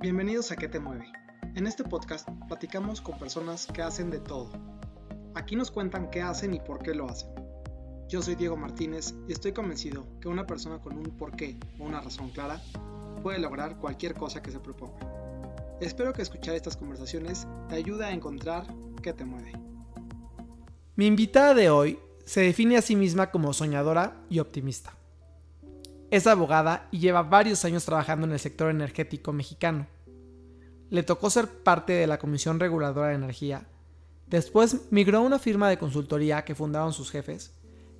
Bienvenidos a ¿Qué te mueve? En este podcast platicamos con personas que hacen de todo. Aquí nos cuentan qué hacen y por qué lo hacen. Yo soy Diego Martínez y estoy convencido que una persona con un porqué o una razón clara puede lograr cualquier cosa que se proponga. Espero que escuchar estas conversaciones te ayude a encontrar qué te mueve. Mi invitada de hoy se define a sí misma como soñadora y optimista. Es abogada y lleva varios años trabajando en el sector energético mexicano. Le tocó ser parte de la Comisión Reguladora de Energía. Después migró a una firma de consultoría que fundaron sus jefes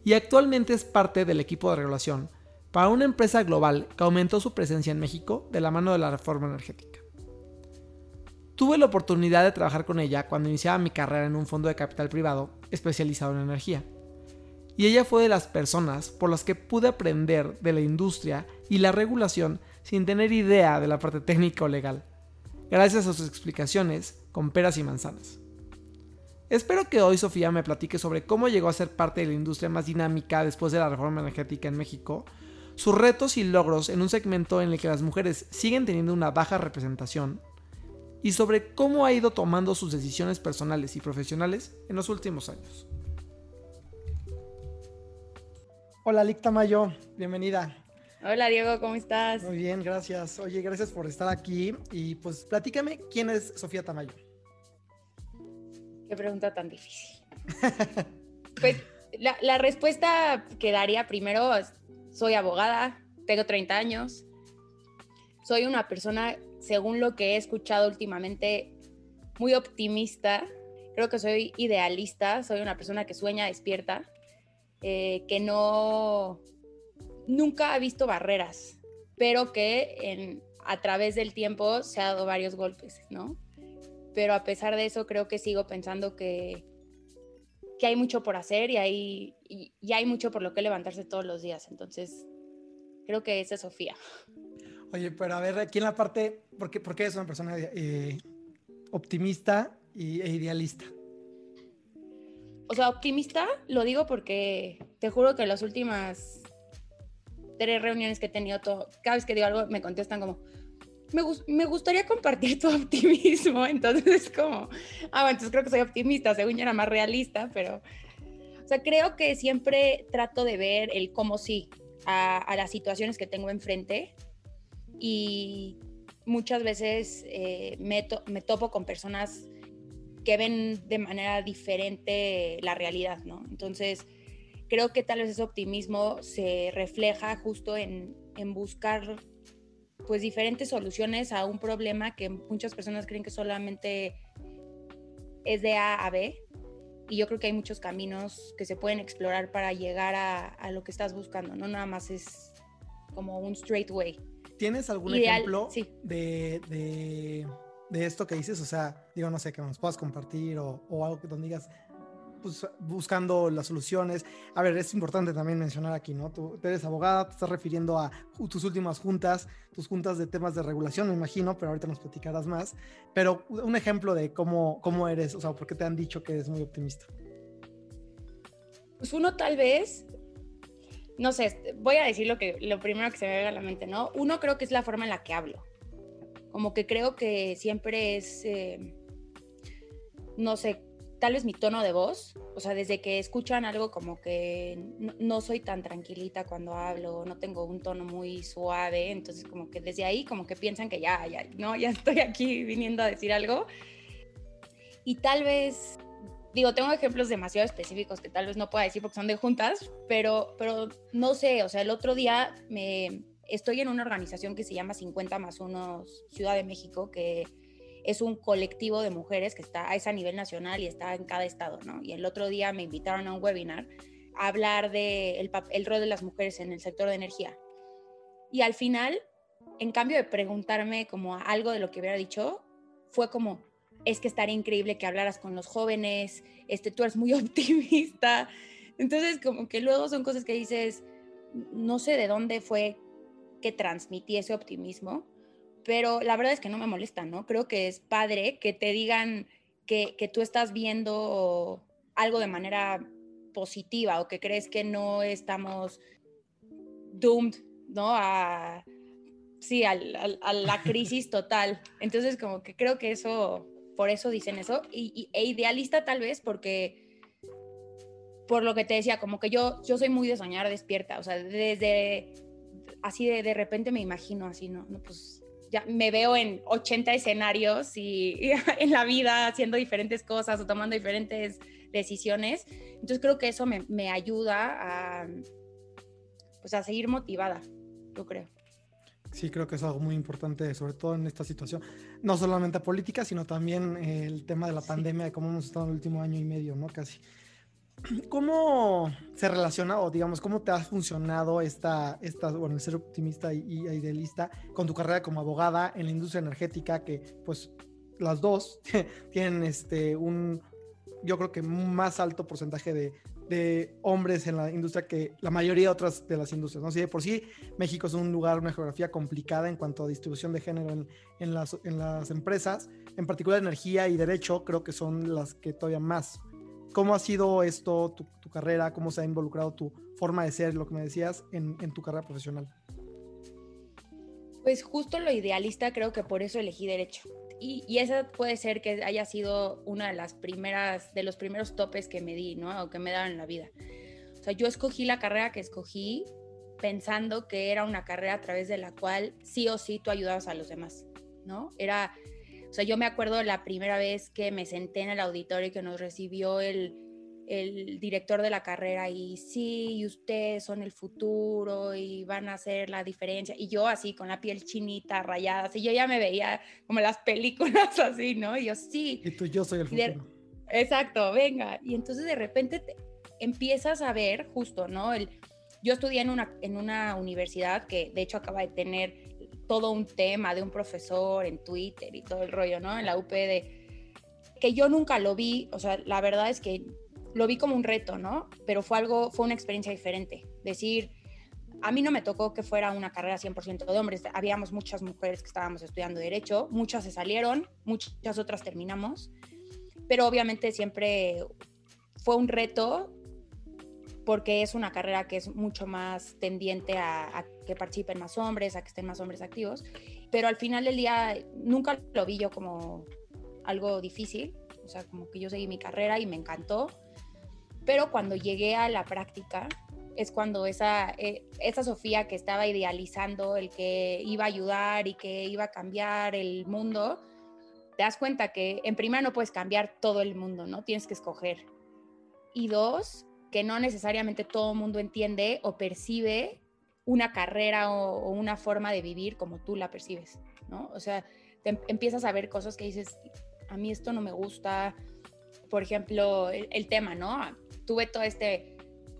y actualmente es parte del equipo de regulación para una empresa global que aumentó su presencia en México de la mano de la reforma energética. Tuve la oportunidad de trabajar con ella cuando iniciaba mi carrera en un fondo de capital privado especializado en energía y ella fue de las personas por las que pude aprender de la industria y la regulación sin tener idea de la parte técnica o legal, gracias a sus explicaciones con peras y manzanas. Espero que hoy Sofía me platique sobre cómo llegó a ser parte de la industria más dinámica después de la reforma energética en México, sus retos y logros en un segmento en el que las mujeres siguen teniendo una baja representación, y sobre cómo ha ido tomando sus decisiones personales y profesionales en los últimos años. Hola, Lic Tamayo, bienvenida. Hola, Diego, ¿cómo estás? Muy bien, gracias. Oye, gracias por estar aquí. Y pues platícame, ¿quién es Sofía Tamayo? Qué pregunta tan difícil. pues la, la, respuesta que daría primero soy abogada, tengo 30 años, soy una persona, según lo que he escuchado últimamente, muy optimista, creo que soy idealista, soy una persona que sueña despierta eh, que no, nunca ha visto barreras, pero que a través del tiempo se ha dado varios golpes, ¿no? Pero a pesar de eso, creo que sigo pensando que, que hay mucho por hacer y hay, y, hay mucho por lo que levantarse todos los días. Entonces, creo que esa es Sofía. Oye, pero a ver, aquí en la parte, ¿por qué, por qué es una persona eh, optimista e idealista? O sea, optimista, lo digo porque te juro que las últimas tres reuniones que he tenido, cada vez que digo algo me contestan como, me, me, gustaría compartir tu optimismo. Entonces es como, ah, bueno, entonces creo que soy optimista, según yo era más realista, pero, o sea, creo que siempre trato de ver el cómo sí a, las situaciones que tengo enfrente y muchas veces eh, me, me topo con personas que ven de manera diferente la realidad, ¿no? Entonces, creo que tal vez ese optimismo se refleja justo en, en buscar pues diferentes soluciones a un problema que muchas personas creen que solamente es de A a B. Y yo creo que hay muchos caminos que se pueden explorar para llegar a, a lo que estás buscando, no nada más es como un straight way. ¿Tienes algún ejemplo sí. de, de de esto que dices? O sea, digo, no sé, que nos puedas compartir o, algo que donde digas, pues, buscando las soluciones. A ver, es importante también mencionar aquí, ¿no? Tú, eres abogada, te estás refiriendo a tus últimas juntas, tus juntas de temas de regulación, me imagino, pero ahorita nos platicarás más. Pero un ejemplo de cómo, cómo eres, o sea, por qué te han dicho que eres muy optimista. Pues uno tal vez, no sé, voy a decir lo, que, lo primero que se me venga a la mente, ¿no? Uno creo que es la forma en la que hablo como que creo que siempre es, eh, no sé, tal vez mi tono de voz, o sea, desde que escuchan algo como que no, soy tan tranquilita cuando hablo, no tengo un tono muy suave, entonces como que desde ahí como que piensan que ya, ya, no, ya estoy aquí viniendo a decir algo. Y tal vez, digo, tengo ejemplos demasiado específicos que tal vez no pueda decir porque son de juntas, pero, pero no sé, o sea, el otro día me, estoy en una organización que se llama 50 más 1 Ciudad de México, que es un colectivo de mujeres que está es a nivel nacional y está en cada estado, ¿no? Y el otro día me invitaron a un webinar a hablar de el rol de las mujeres en el sector de energía. Y al final, en cambio de preguntarme como algo de lo que hubiera dicho, fue como, es que estaría increíble que hablaras con los jóvenes, este, tú eres muy optimista. Entonces, como que luego son cosas que dices, no sé de dónde fue que transmití ese optimismo, pero la verdad es que no me molesta, ¿no? Creo que es padre que te digan que, que tú estás viendo algo de manera positiva o que crees que no estamos doomed, ¿no? A sí, a la crisis total. Entonces, como que creo que eso, por eso dicen eso. Y, e idealista tal vez porque, por lo que te decía, como que yo, yo soy muy de soñar despierta. O sea, desde así de, de repente me imagino así, ¿no? no pues ya me veo en 80 escenarios y, en la vida haciendo diferentes cosas o tomando diferentes decisiones. Entonces creo que eso me, me ayuda a, pues a seguir motivada, yo creo. Sí, creo que es algo muy importante, sobre todo en esta situación, no solamente política, sino también el tema de la pandemia, de cómo hemos estado en el último año y medio, ¿no? Casi. ¿Cómo se relaciona o digamos, cómo te ha funcionado esta, esta bueno, el ser optimista y, y, idealista con tu carrera como abogada en la industria energética que pues las dos tienen este un, yo creo que más alto porcentaje de, de hombres en la industria que la mayoría de otras de las industrias. ¿no? Si de por sí México es un lugar, una geografía complicada en cuanto a distribución de género en, en, las, en las empresas, en particular energía y derecho, creo que son las que todavía más. ¿Cómo ha sido esto, tu, carrera? ¿Cómo se ha involucrado tu forma de ser, lo que me decías, en, en tu carrera profesional? Pues justo lo idealista creo que por eso elegí derecho y, y, esa puede ser que haya sido una de las primeras, de los primeros topes que me di, ¿no? O que me daban en la vida. O sea, yo escogí la carrera que escogí pensando que era una carrera a través de la cual sí o sí tú ayudabas a los demás, ¿no? Era, o sea, yo me acuerdo la primera vez que me senté en el auditorio y que nos recibió el, el director de la carrera y sí, y ustedes son el futuro y van a hacer la diferencia. Y yo así con la piel chinita, rayada, así yo ya me veía como las películas así, ¿no? Y yo sí. Y tú, yo soy el futuro. exacto, venga. Y entonces de repente te empiezas a ver justo, ¿no? El, yo estudié en una, en una universidad que de hecho acaba de tener todo un tema de un profesor en Twitter y todo el rollo, ¿no? En la UPD que yo nunca lo vi, o sea, la verdad es que lo vi como un reto, ¿no? Pero fue algo, fue una experiencia diferente. Decir, a mí no me tocó que fuera una carrera 100% de hombres, habíamos muchas mujeres que estábamos estudiando derecho, muchas se salieron, muchas otras terminamos, pero obviamente siempre fue un reto porque es una carrera que es mucho más tendiente a, a, que participen más hombres, a que estén más hombres activos, pero al final del día nunca lo vi yo como algo difícil, o sea, como que yo seguí mi carrera y me encantó pero cuando llegué a la práctica es cuando esa, eh, esa Sofía que estaba idealizando el que iba a ayudar y que iba a cambiar el mundo, te das cuenta que en primera no puedes cambiar todo el mundo, ¿no? Tienes que escoger. Y dos, que no necesariamente todo el mundo entiende o percibe una carrera o, una forma de vivir como tú la percibes, ¿no? O sea, te empiezas a ver cosas que dices, a mí esto no me gusta, por ejemplo, el, tema, ¿no? tuve todo este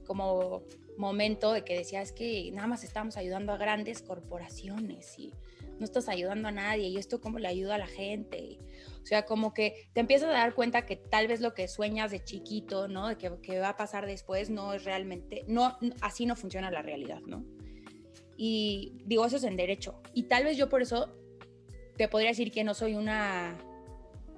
como momento de que decía, es que nada más estamos ayudando a grandes corporaciones y no estás ayudando a nadie y esto cómo le ayuda a la gente. o sea, como que te empiezas a dar cuenta que tal vez lo que sueñas de chiquito, ¿no? De que, que va a pasar después no es realmente, no, así no funciona la realidad, ¿no? Y digo, eso es en derecho. Y tal vez yo por eso te podría decir que no soy una,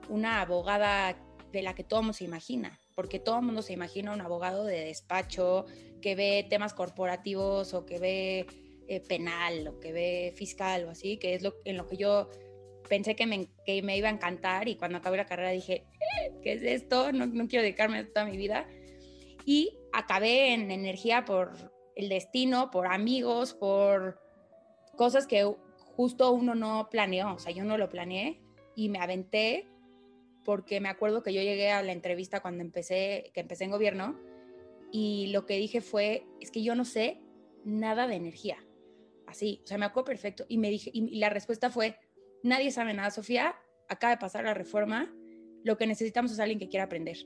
una abogada de la que todo mundo se imagina porque todo mundo se imagina un abogado de despacho que ve temas corporativos o que ve eh, penal o que ve fiscal o así, que es lo, en lo que yo pensé que me, que me iba a encantar y cuando acabé la carrera dije, eh, ¿qué es esto? No, no quiero dedicarme a toda mi vida. Y acabé en energía por el destino, por amigos, por cosas que justo uno no planeó, o sea, yo no lo planeé y me aventé porque me acuerdo que yo llegué a la entrevista cuando empecé, que empecé en gobierno, y lo que dije fue, es que yo no sé nada de energía. Así, o sea, me acuerdo perfecto. Y me dije, y la respuesta fue, nadie sabe nada, Sofía, acaba de pasar la reforma, lo que necesitamos es alguien que quiera aprender.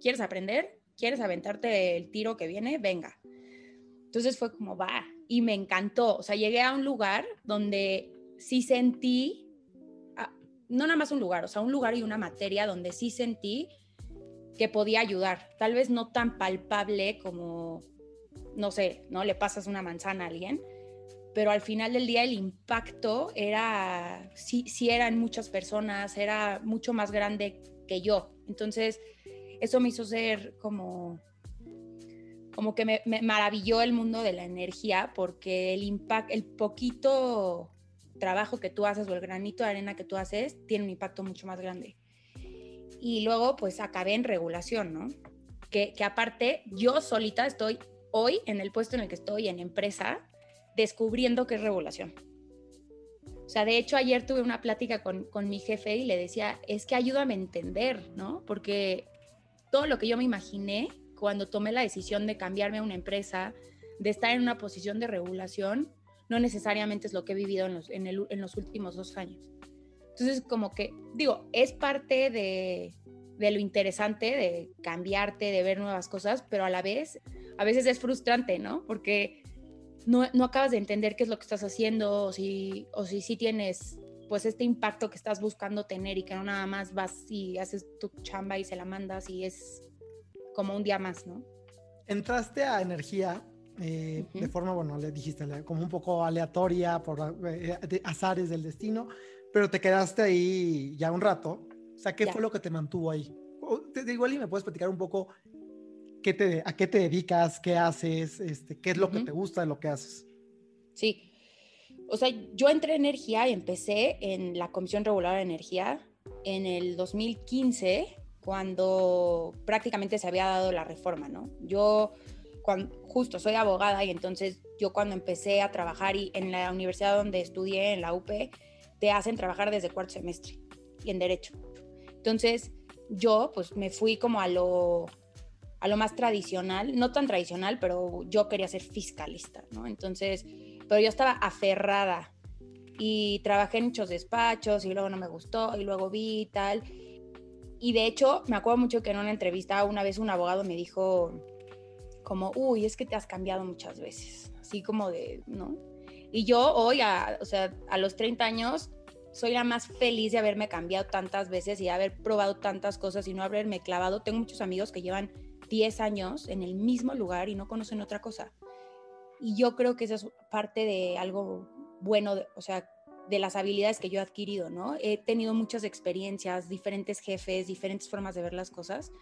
¿Quieres aprender? ¿Quieres aventarte el tiro que viene? Venga. Entonces fue como, va, y me encantó. O sea, llegué a un lugar donde sí sentí no nada más un lugar, o sea, un lugar y una materia donde sí sentí que podía ayudar. Tal vez no tan palpable como, no sé, ¿no? Le pasas una manzana a alguien, pero al final del día el impacto era, sí, sí eran muchas personas, era mucho más grande que yo. Entonces, eso me hizo ser como, como que me, maravilló el mundo de la energía porque el impacto, el poquito trabajo que tú haces o el granito de arena que tú haces tiene un impacto mucho más grande. Y luego pues acabé en regulación, ¿no? Que aparte yo solita estoy hoy en el puesto en el que estoy en empresa descubriendo qué es regulación. O sea, de hecho ayer tuve una plática con, con mi jefe y le decía, es que ayúdame a entender, ¿no? Porque todo lo que yo me imaginé cuando tomé la decisión de cambiarme a una empresa, de estar en una posición de regulación, no necesariamente es lo que he vivido en los, en, los últimos dos años. Entonces, como que, digo, es parte de, de, lo interesante de cambiarte, de ver nuevas cosas, pero a la vez, a veces es frustrante, ¿no? Porque no, no acabas de entender qué es lo que estás haciendo o si, o si sí tienes pues este impacto que estás buscando tener y que no nada más vas y haces tu chamba y se la mandas y es como un día más, ¿no? Entraste a energía eh, de forma, bueno, le dijiste, como un poco aleatoria por eh, azares del destino, pero te quedaste ahí ya un rato. O sea, ¿qué fue lo que te mantuvo ahí? te digo, y me puedes platicar un poco qué te, a qué te dedicas, qué haces, este, qué es lo que te gusta de lo que haces. Sí. O sea, yo entré en energía y empecé en la Comisión Reguladora de Energía en el 2015 cuando prácticamente se había dado la reforma, ¿no? Yo cuando, justo soy abogada y entonces yo cuando empecé a trabajar y en la universidad donde estudié, en la UP, te hacen trabajar desde cuarto semestre y en derecho. Entonces yo pues me fui como a lo, a lo más tradicional, no tan tradicional, pero yo quería ser fiscalista, ¿no? Entonces, pero yo estaba aferrada y trabajé en muchos despachos y luego no me gustó y luego vi y tal y de hecho, me acuerdo mucho que en una entrevista una vez un abogado me dijo como, uy, es que te has cambiado muchas veces, así como de, ¿no? Y yo hoy, a, o sea, a los 30 años, soy la más feliz de haberme cambiado tantas veces y haber probado tantas cosas y no haberme clavado. Tengo muchos amigos que llevan 10 años en el mismo lugar y no conocen otra cosa. Y yo creo que eso es parte de algo bueno, o sea, de las habilidades que yo he adquirido, ¿no? He tenido muchas experiencias, diferentes jefes, diferentes formas de ver las cosas,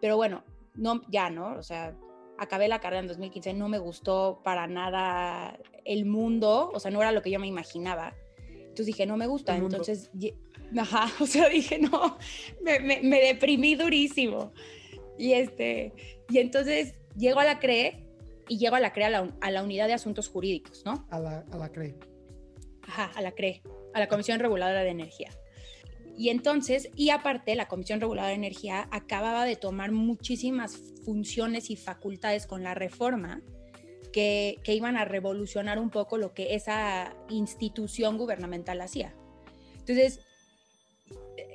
pero bueno, no, ya, ¿no? O sea, acabé la carrera en 2015, no me gustó para nada el mundo, o sea, no era lo que yo me imaginaba. Entonces dije, no me gusta, entonces, ajá, o sea, dije, no, me, me, deprimí durísimo. Y este, y entonces llego a la CRE y llego a la CRE a la, a la unidad de asuntos jurídicos, ¿no? A la, a la CRE a la CRE, a la Comisión Reguladora de Energía. Y entonces, y aparte, la Comisión Reguladora de Energía acababa de tomar muchísimas funciones y facultades con la reforma que, que, iban a revolucionar un poco lo que esa institución gubernamental hacía. Entonces,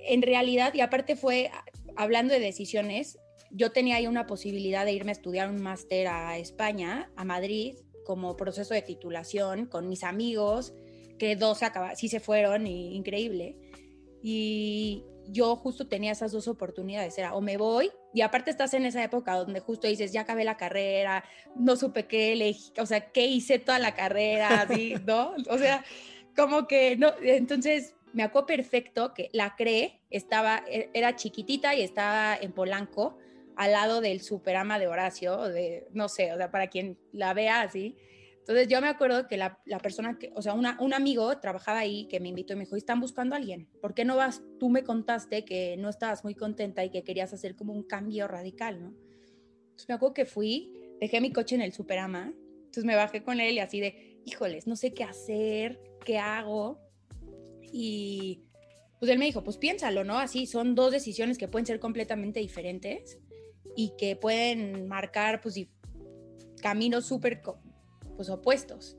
en realidad, y aparte fue, hablando de decisiones, yo tenía ahí una posibilidad de irme a estudiar un máster a España, a Madrid, como proceso de titulación con mis amigos, que dos acaba, sí se fueron, y, increíble. Y yo justo tenía esas dos oportunidades, era o me voy, y aparte estás en esa época donde justo dices, ya acabé la carrera, no supe qué elegí, o sea, qué hice toda la carrera, así, ¿no? O sea, como que, no, entonces me acuerdo perfecto que la CRE estaba, e, era chiquitita y estaba en Polanco, al lado del Superama de Horacio, de, no sé, o sea, para quien la vea así, entonces yo me acuerdo que la, la persona que, o sea, una, un amigo trabajaba ahí que me invitó y me dijo, están buscando a alguien, ¿por qué no vas? Tú me contaste que no estabas muy contenta y que querías hacer como un cambio radical, ¿no? Entonces me acuerdo que fui, dejé mi coche en el Superama, entonces me bajé con él y así de, híjoles, no sé qué hacer, qué hago. Y pues él me dijo, pues piénsalo, ¿no? Así son dos decisiones que pueden ser completamente diferentes y que pueden marcar pues caminos súper pues opuestos.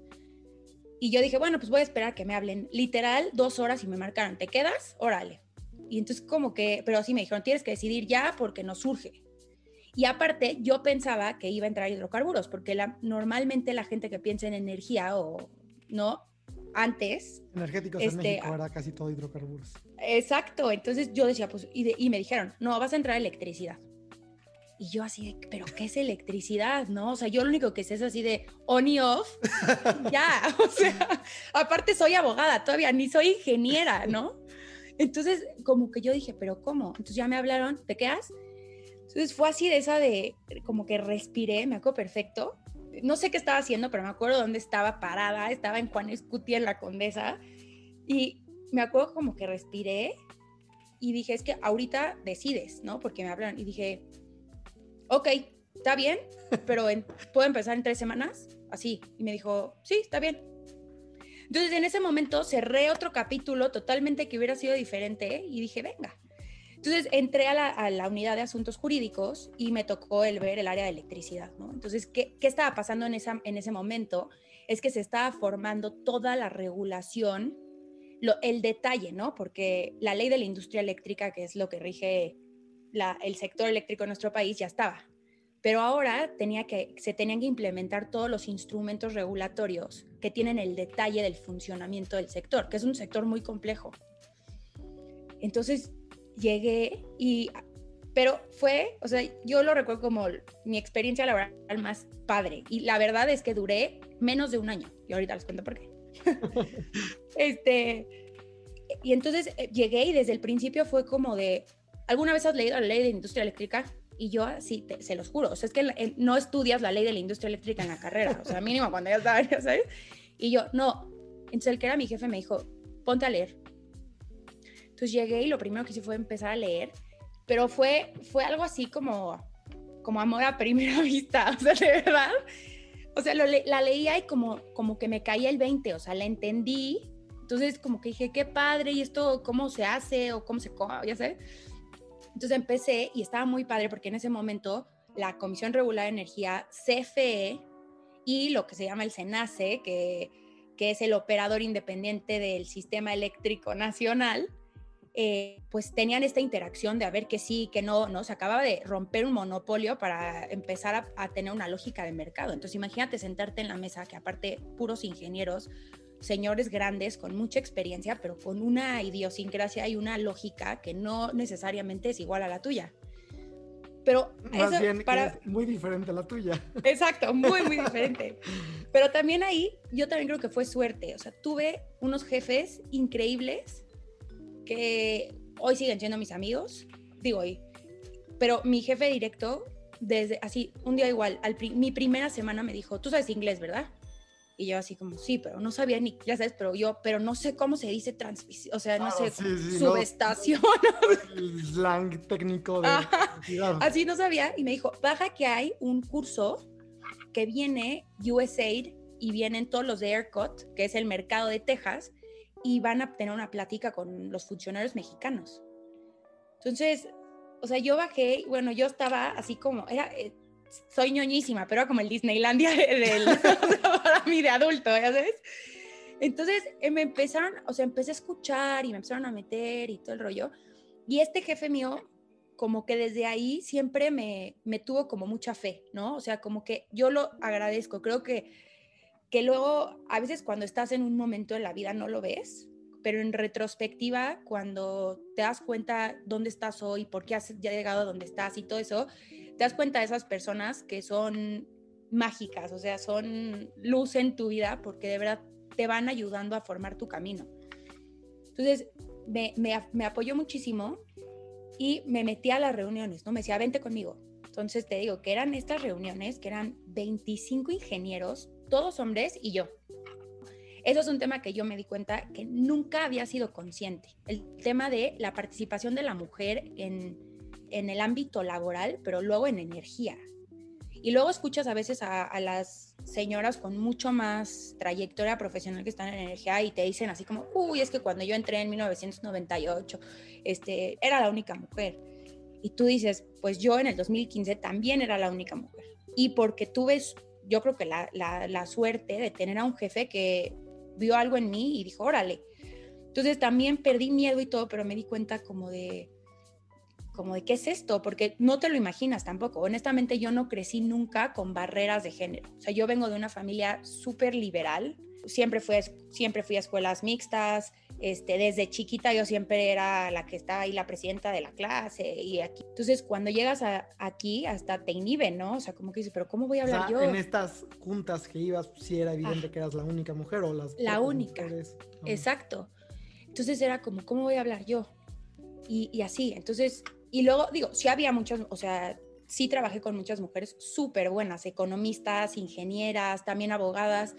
Y yo dije, bueno, pues voy a esperar que me hablen. Literal, dos horas y me marcaron, ¿te quedas? Órale. Y entonces como que, pero así me dijeron, tienes que decidir ya porque nos surge. Y aparte, yo pensaba que iba a entrar hidrocarburos, porque la, normalmente la gente que piensa en energía o no, antes... Energéticos en este, México era casi todo hidrocarburos. Exacto, entonces yo decía, pues, y, y me dijeron, no, vas a entrar electricidad. Y yo así pero ¿qué es electricidad? ¿No? O sea, yo lo único que sé es así de on y off. ya, o sea, aparte soy abogada todavía, ni soy ingeniera, ¿no? Entonces, como que yo dije, pero ¿cómo? Entonces ya me hablaron, ¿te quedas? Entonces fue así de esa de, como que respiré, me acuerdo perfecto. No sé qué estaba haciendo, pero me acuerdo dónde estaba parada, estaba en Juan Escuti en la Condesa. Y me acuerdo como que respiré y dije, es que ahorita decides, ¿no? Porque me hablan y dije, ok, está bien, pero ¿puedo empezar en tres semanas? Así. Y me dijo, sí, está bien. Entonces en ese momento cerré otro capítulo totalmente que hubiera sido diferente y dije, venga. Entonces entré a la, unidad de asuntos jurídicos y me tocó el ver el área de electricidad, ¿no? Entonces, ¿qué, qué estaba pasando en, esa, en ese momento? Es que se estaba formando toda la regulación, lo, el detalle, ¿no? Porque la ley de la industria eléctrica, que es lo que rige la, el sector eléctrico en nuestro país, ya estaba. Pero ahora tenía que, se tenían que implementar todos los instrumentos regulatorios que tienen el detalle del funcionamiento del sector, que es un sector muy complejo. Entonces llegué y, pero fue, o sea, yo lo recuerdo como mi experiencia laboral más padre. Y la verdad es que duré menos de un año. Y ahorita les cuento por qué. este, y entonces eh, llegué y desde el principio fue como de, ¿alguna vez has leído la ley de industria eléctrica? Y yo así, se los juro, o sea, es que no estudias la ley de la industria eléctrica en la carrera, o sea, mínimo cuando ya sabes, ¿sabes? Y yo, no. Entonces el que era mi jefe me dijo, ponte a leer. Entonces llegué y lo primero que hice fue empezar a leer, pero fue, fue algo así como, como amor a primera vista, o sea, de verdad. O sea, la leía y como, como que me caía el 20, o sea, la entendí. Entonces como que dije, qué padre, y esto, ¿cómo se hace? O cómo se, ya sé. Entonces empecé y estaba muy padre porque en ese momento la Comisión Regular de Energía, CFE y lo que se llama el SENACE, que, que es el operador independiente del Sistema Eléctrico Nacional, eh, pues tenían esta interacción de ver que sí, que no, ¿no? Se acababa de romper un monopolio para empezar a, a, tener una lógica de mercado. Entonces imagínate sentarte en la mesa, que aparte puros ingenieros, señores grandes con mucha experiencia, pero con una idiosincrasia y una lógica que no necesariamente es igual a la tuya. Pero Más bien para... es muy diferente a la tuya. Exacto, muy, muy diferente. Pero también ahí, yo también creo que fue suerte. O sea, tuve unos jefes increíbles que hoy siguen siendo mis amigos, digo hoy, pero mi jefe directo, desde así, un día igual, al mi primera semana me dijo, tú sabes inglés, ¿verdad? Y yo así como, sí, pero no sabía ni, ya sabes, pero yo, pero no sé cómo se dice transmisión, o sea, no sé, subestación. el slang técnico de... así no sabía, y me dijo, baja que hay un curso que viene USAID y vienen todos los de ERCOT, que es el mercado de Texas, y van a tener una plática con los funcionarios mexicanos. Entonces, o sea, yo bajé, bueno, yo estaba así como, era, eh, soy ñoñísima, pero era como el Disneylandia del, para mí de adulto, ¿ya sabes? Entonces eh, me empezaron, o sea, empecé a escuchar y me empezaron a meter y todo el rollo. Y este jefe mío, como que desde ahí siempre me, me tuvo como mucha fe, ¿no? O sea, como que yo lo agradezco. Creo que, que luego, a veces cuando estás en un momento en la vida no lo ves, pero en retrospectiva, cuando te das cuenta dónde estás hoy, por qué has llegado a donde estás y todo eso, te das cuenta de esas personas que son mágicas, o sea, son luz en tu vida porque de verdad te van ayudando a formar tu camino. Entonces, me, me, apoyó muchísimo y me metí a las reuniones, ¿no? Me decía, vente conmigo. Entonces te digo que eran estas reuniones, que eran 25 ingenieros, todos hombres y yo. Eso es un tema que yo me di cuenta que nunca había sido consciente. El tema de la participación de la mujer en, en el ámbito laboral, pero luego en energía. Y luego escuchas a veces a, las señoras con mucho más trayectoria profesional que están en energía y te dicen así como, uy, es que cuando yo entré en 1998, este, era la única mujer. Y tú dices, pues yo en el 2015 también era la única mujer. Y porque tuve, yo creo que la, la, la suerte de tener a un jefe que vio algo en mí y dijo, órale. Entonces también perdí miedo y todo, pero me di cuenta como de, como de qué es esto, porque no te lo imaginas tampoco. Honestamente, yo no crecí nunca con barreras de género. O sea, yo vengo de una familia súper liberal. Siempre fui, siempre fui a escuelas mixtas. Este, desde chiquita yo siempre era la que estaba ahí, la presidenta de la clase y aquí. Entonces, cuando llegas a, aquí, hasta te inhiben, ¿no? O sea, como que dices, pero ¿cómo voy a hablar yo? En estas juntas que ibas, sí era evidente ah. que eras la única mujer o las... La única. Exacto. Entonces era como, ¿cómo voy a hablar yo? Y, y así. Entonces, y luego, digo, sí había muchas, o sea, sí trabajé con muchas mujeres súper buenas, economistas, ingenieras, también abogadas,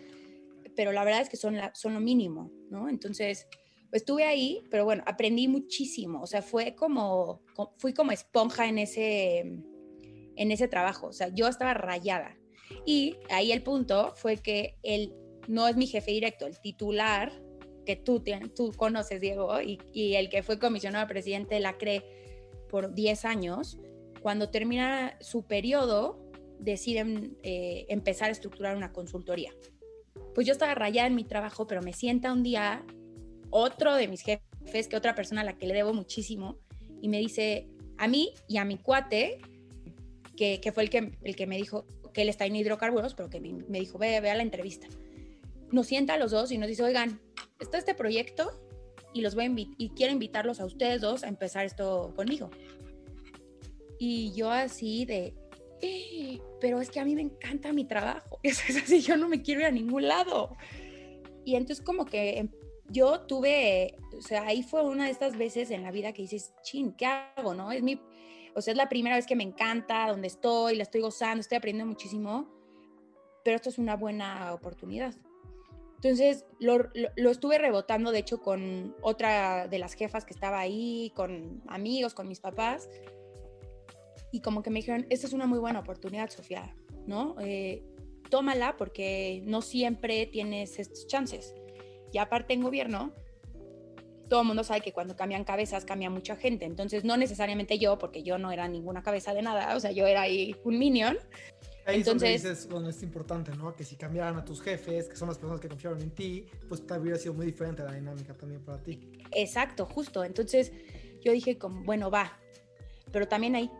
pero la verdad es que son, son lo mínimo, ¿no? Entonces, estuve ahí, pero bueno, aprendí muchísimo, o sea, fue como, fui como esponja en ese, en ese trabajo, o sea, yo estaba rayada. Y ahí el punto fue que él no es mi jefe directo, el titular que tú, tú conoces, Diego, y, y el que fue comisionado presidente de la CRE por 10 años, cuando termina su periodo, deciden eh, empezar a estructurar una consultoría. Pues yo estaba rayada en mi trabajo, pero me sienta un día otro de mis jefes, que otra persona a la que le debo muchísimo, y me dice, a mí y a mi cuate, que, que fue el que, el que me dijo que él está en hidrocarburos, pero que me, dijo, ve, ve a la entrevista. Nos sienta a los dos y nos dice, oigan, está este proyecto y los voy a y quiero invitarlos a ustedes dos a empezar esto conmigo. Y yo así de, eh, pero es que a mí me encanta mi trabajo. Es así, yo no me quiero ir a ningún lado. Y entonces como que em, yo tuve, o sea, ahí fue una de estas veces en la vida que dices, chin, ¿qué hago? ¿No? Es mi, o sea, es la primera vez que me encanta, donde estoy, la estoy gozando, estoy aprendiendo muchísimo, pero esto es una buena oportunidad. Entonces lo, lo, estuve rebotando, de hecho, con otra de las jefas que estaba ahí, con amigos, con mis papás, y como que me dijeron, esta es una muy buena oportunidad, Sofía, ¿no? Eh, tómala porque no siempre tienes estos chances. Y aparte en gobierno, todo el mundo sabe que cuando cambian cabezas cambia mucha gente. Entonces, no necesariamente yo, porque yo no era ninguna cabeza de nada, o sea, yo era ahí un minion. Ahí Entonces, dices, bueno, es importante, ¿no? Que si cambiaran a tus jefes, que son las personas que confiaron en ti, pues te hubiera sido muy diferente la dinámica también para ti. Exacto, justo. Entonces, yo dije como, bueno, va. Pero también hay,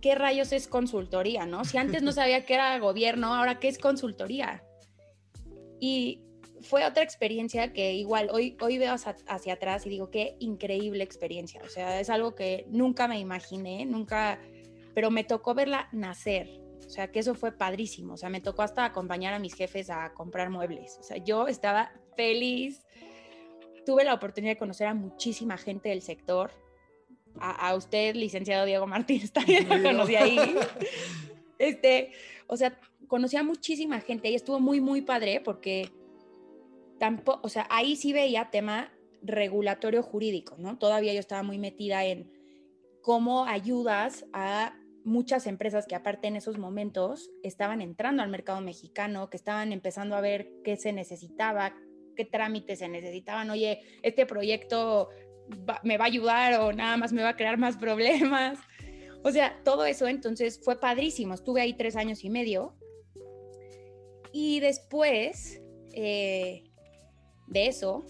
¿qué rayos es consultoría, no? Si antes no sabía qué era gobierno, ahora qué es consultoría. Y fue otra experiencia que igual hoy, hoy veo hacia, atrás y digo, qué increíble experiencia. O sea, es algo que nunca me imaginé, nunca, pero me tocó verla nacer. O sea, que eso fue padrísimo. O sea, me tocó hasta acompañar a mis jefes a comprar muebles. O sea, yo estaba feliz. Tuve la oportunidad de conocer a muchísima gente del sector. A, usted, licenciado Diego Martínez, también lo conocí ahí. Este, o sea, conocí a muchísima gente y estuvo muy, muy padre porque tampoco, o sea, ahí sí veía tema regulatorio jurídico, ¿no? Todavía yo estaba muy metida en cómo ayudas a muchas empresas que aparte en esos momentos estaban entrando al mercado mexicano, que estaban empezando a ver qué se necesitaba, qué trámites se necesitaban, oye, este proyecto me va a ayudar o nada más me va a crear más problemas. O sea, todo eso entonces fue padrísimo. Estuve ahí tres años y medio. Y después, eh, de eso,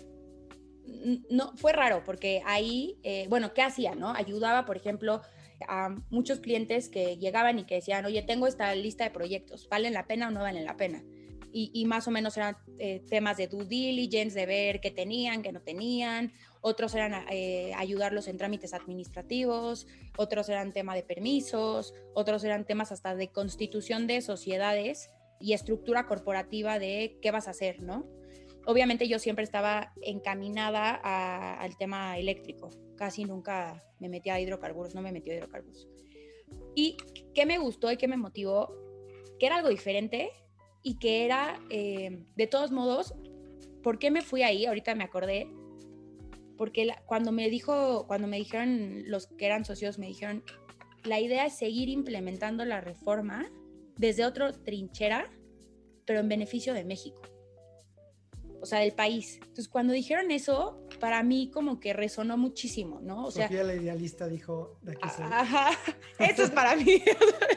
no, fue raro porque ahí, eh, bueno, ¿qué hacía? No? Ayudaba, por ejemplo, a muchos clientes que llegaban y que decían, oye, tengo esta lista de proyectos, ¿valen la pena o no valen la pena? Y, más o menos eran eh, temas de due diligence, de ver qué tenían, qué no tenían, otros eran eh, ayudarlos en trámites administrativos, otros eran tema de permisos, otros eran temas hasta de constitución de sociedades y estructura corporativa de qué vas a hacer, ¿no? Obviamente yo siempre estaba encaminada al tema eléctrico, casi nunca me metía a hidrocarburos, no me metí a hidrocarburos. ¿Y qué me gustó y qué me motivó? Que era algo diferente y que era, eh, de todos modos, ¿por qué me fui ahí? Ahorita me acordé, porque cuando me dijo, cuando me dijeron los que eran socios, me dijeron, la idea es seguir implementando la reforma desde otra trinchera, pero en beneficio de México o sea, del país. Entonces, cuando dijeron eso, para mí como que resonó muchísimo, ¿no? O sea, Sofía la idealista dijo, de aquí se Ajá, eso es para mí.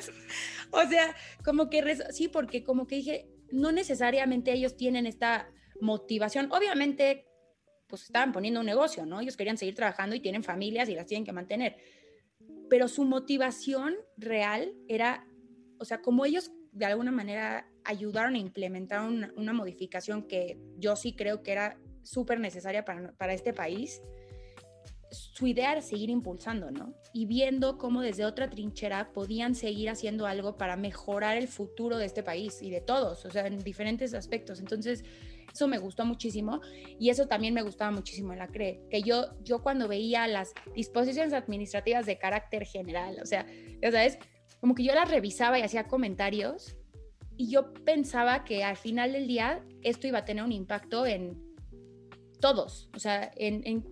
o sea, como que, sí, porque como que dije, no necesariamente ellos tienen esta motivación. Obviamente, pues estaban poniendo un negocio, ¿no? Ellos querían seguir trabajando y tienen familias y las tienen que mantener. Pero su motivación real era, o sea, como ellos de alguna manera ayudaron a implementar una, modificación que yo sí creo que era súper necesaria para, para este país, su idea era seguir impulsando, ¿no? Y viendo cómo desde otra trinchera podían seguir haciendo algo para mejorar el futuro de este país y de todos, o sea, en diferentes aspectos. Entonces, eso me gustó muchísimo y eso también me gustaba muchísimo en la CRE, que yo, yo cuando veía las disposiciones administrativas de carácter general, o sea, ya sabes, como que yo las revisaba y hacía comentarios y yo pensaba que al final del día esto iba a tener un impacto en todos, o sea, en,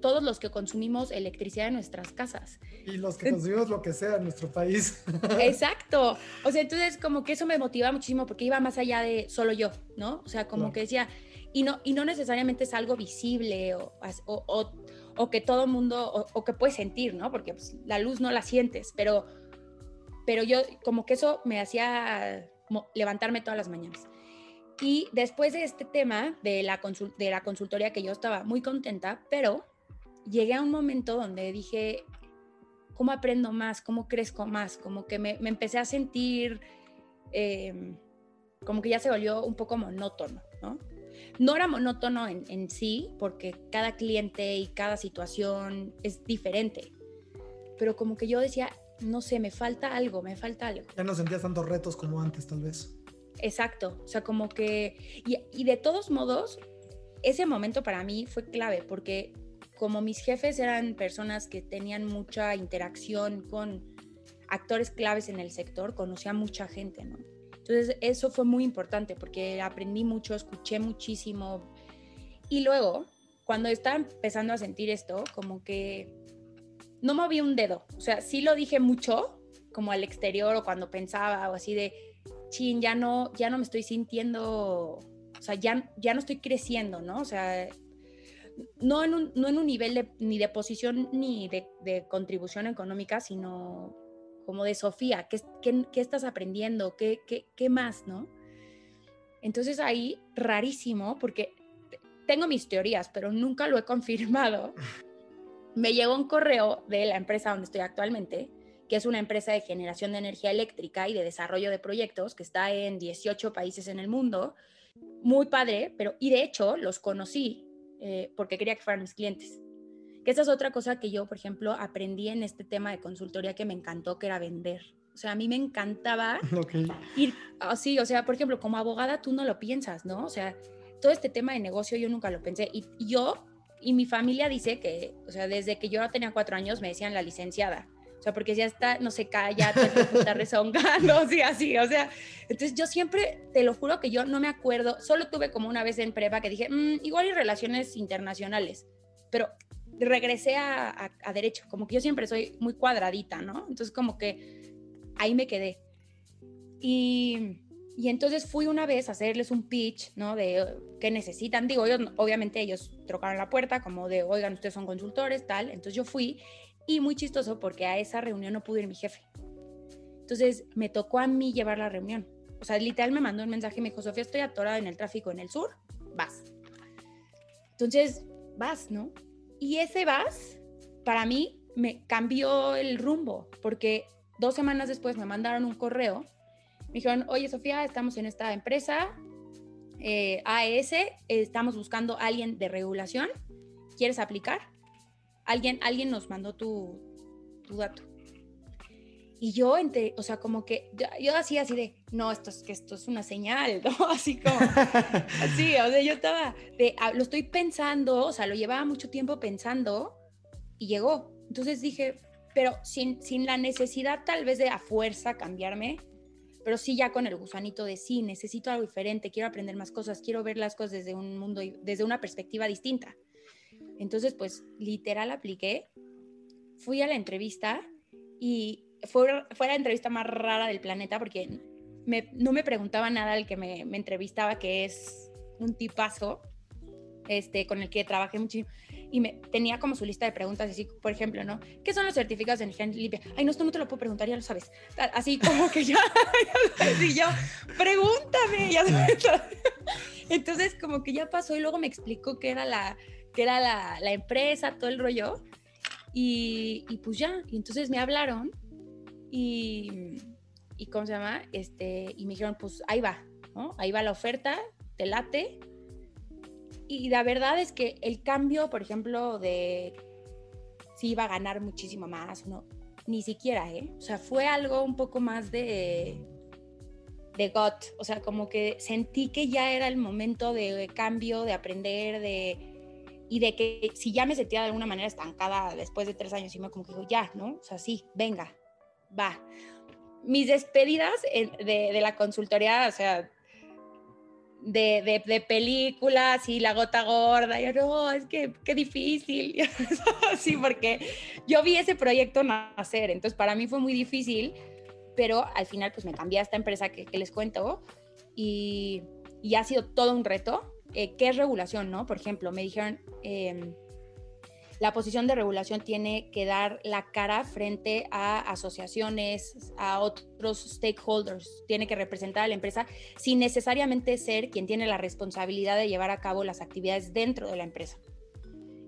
todos los que consumimos electricidad en nuestras casas. Y los que consumimos lo que sea en nuestro país. Exacto. O sea, entonces como que eso me motiva muchísimo porque iba más allá de solo yo, ¿no? O sea, como que decía, y no, y no necesariamente es algo visible o, o, o, que todo mundo, o, que puedes sentir, ¿no? Porque pues, la luz no la sientes, pero, pero yo como que eso me hacía levantarme todas las mañanas. Y después de este tema de la, de consultoría que yo estaba muy contenta, pero llegué a un momento donde dije, ¿cómo aprendo más? ¿Cómo crezco más? Como que me, empecé a sentir em, como que ya se volvió un poco monótono, ¿no? No era monótono en, sí, porque cada cliente y cada situación es diferente, pero como que yo decía, no sé, me falta algo, me falta algo. Ya no sentías tantos retos como antes, tal vez. Exacto, o sea, como que, y, de todos modos, ese momento para mí fue clave porque como mis jefes eran personas que tenían mucha interacción con actores claves en el sector, conocía mucha gente, ¿no? Entonces eso fue muy importante porque aprendí mucho, escuché muchísimo. Y luego, cuando estaba empezando a sentir esto, como que no moví un dedo. O sea, sí lo dije mucho, como al exterior o cuando pensaba o así de, chin, ya no, ya no me estoy sintiendo, o sea, ya, ya no estoy creciendo, ¿no? O sea, no en un, no en un nivel ni de posición ni de, contribución económica, sino como de Sofía, ¿qué, qué, estás aprendiendo? ¿Qué, ¿Qué, qué, más, no? Entonces ahí, rarísimo, porque tengo mis teorías, pero nunca lo he confirmado. Me llegó un correo de la empresa donde estoy actualmente, que es una empresa de generación de energía eléctrica y de desarrollo de proyectos que está en 18 países en el mundo. Muy padre, pero y de hecho los conocí eh, porque quería que fueran mis clientes. Que esa es otra cosa que yo, por ejemplo, aprendí en este tema de consultoría que me encantó, que era vender. O sea, a mí me encantaba ir así, o sea, por ejemplo, como abogada tú no lo piensas, ¿no? O sea, todo este tema de negocio yo nunca lo pensé. Y yo y mi familia dice que, o sea, desde que yo tenía cuatro años me decían la licenciada. O sea, porque ya está, no se calla, está rezongando, así, así, o sea. Entonces yo siempre, te lo juro que yo no me acuerdo, solo tuve como una vez en prepa que dije, mm, igual y relaciones internacionales, pero regresé a, a, derecho, como que yo siempre soy muy cuadradita, ¿no? Entonces como que ahí me quedé. Y, y entonces fui una vez a hacerles un pitch, ¿no? De qué necesitan. Digo, ellos, obviamente ellos trocaron la puerta como de, oigan, ustedes son consultores, tal. Entonces yo fui y muy chistoso porque a esa reunión no pudo ir mi jefe. Entonces me tocó a mí llevar la reunión. O sea, literal me mandó un mensaje y me dijo, Sofía, estoy atorada en el tráfico en el sur, vas. Entonces, vas, ¿no? Y ese vas, para mí, me cambió el rumbo, porque dos semanas después me mandaron un correo. Me dijeron, oye, Sofía, estamos en esta empresa, eh, AES, estamos buscando a alguien de regulación, ¿quieres aplicar? alguien, alguien nos mandó tu, tu dato. Y yo, entre, o sea, como que yo, yo hacía así de, no, esto es que esto es una señal, ¿no? Así como, así, o sea, yo estaba, de, ah, lo estoy pensando, o sea, lo llevaba mucho tiempo pensando y llegó. Entonces dije, pero sin, sin la necesidad tal vez de a fuerza cambiarme, pero sí ya con el gusanito de sí, necesito algo diferente, quiero aprender más cosas, quiero ver las cosas desde un mundo, desde una perspectiva distinta. Entonces, pues literal apliqué, fui a la entrevista y fue, fue la entrevista más rara del planeta porque no me preguntaba nada el que me, entrevistaba, que es un tipazo este, con el que trabajé muchísimo. Y me, tenía como su lista de preguntas, así, por ejemplo, ¿no? ¿Qué son los certificados de energía limpia? Ay, no, esto no te lo puedo preguntar, ya lo sabes. Así como que ya, y yo, pregúntame, ya Entonces, como que ya pasó y luego me explicó que era la, que era la, la empresa, todo el rollo. Y, y, pues ya, y entonces me hablaron y, y, ¿cómo se llama? Este, y me dijeron, pues ahí va, ¿no? Ahí va la oferta, te late. Y la verdad es que el cambio, por ejemplo, de si iba a ganar muchísimo más, no, ni siquiera, ¿eh? O sea, fue algo un poco más de, de got, o sea, como que sentí que ya era el momento de cambio, de aprender, de y de que si ya me sentía de alguna manera estancada después de tres años y me como que digo, ya, ¿no? O sea, sí, venga, va. Mis despedidas de, de la consultoría, o sea, de, de, películas y la gota gorda. Yo, no, es que qué difícil. sí, porque yo vi ese proyecto nacer, entonces para mí fue muy difícil, pero al final pues me cambié a esta empresa que, les cuento y, y, ha sido todo un reto. Eh, ¿Qué es regulación, no? Por ejemplo, me dijeron... Eh, la posición de regulación tiene que dar la cara frente a asociaciones, a otros stakeholders, tiene que representar a la empresa sin necesariamente ser quien tiene la responsabilidad de llevar a cabo las actividades dentro de la empresa.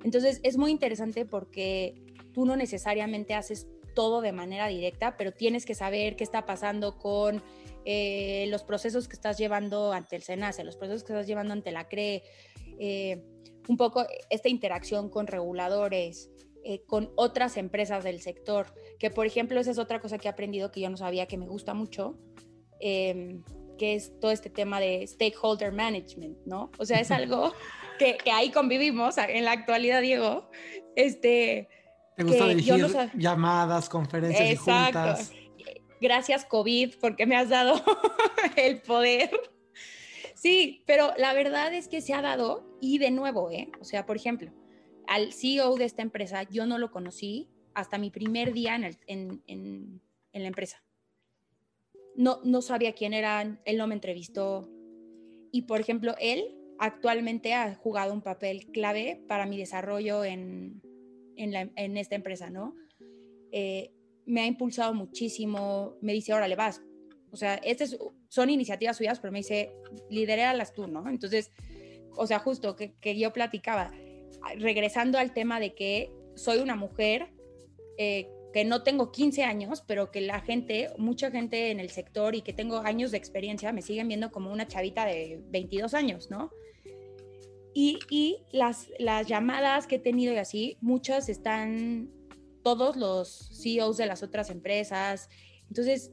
Entonces es muy interesante porque tú no necesariamente haces todo de manera directa, pero tienes que saber qué está pasando con eh, los procesos que estás llevando ante el SENACE, los procesos que estás llevando ante la CRE. Eh, un poco esta interacción con reguladores, eh, con otras empresas del sector, que por ejemplo esa es otra cosa que he aprendido que yo no sabía que me gusta mucho, em, que es todo este tema de stakeholder management, ¿no? O sea, es algo que, ahí convivimos en la actualidad, Diego. Este, ¿Te gusta dirigir llamadas, conferencias y juntas? Gracias COVID porque me has dado el poder Sí, pero la verdad es que se ha dado y de nuevo, ¿eh? O sea, por ejemplo, al CEO de esta empresa yo no lo conocí hasta mi primer día en, en, la empresa. No, no sabía quién era, él no me entrevistó. Y por ejemplo, él actualmente ha jugado un papel clave para mi desarrollo en, en esta empresa, ¿no? Eh, me ha impulsado muchísimo, me dice, órale, vas, o sea, estas son iniciativas suyas, pero me dice, las tú, ¿no? Entonces, o sea, justo que, yo platicaba, regresando al tema de que soy una mujer, eh, que no tengo 15 años, pero que la gente, mucha gente en el sector y que tengo años de experiencia, me siguen viendo como una chavita de 22 años, ¿no? Y, y las, las llamadas que he tenido y así, muchas están todos los CEOs de las otras empresas. Entonces,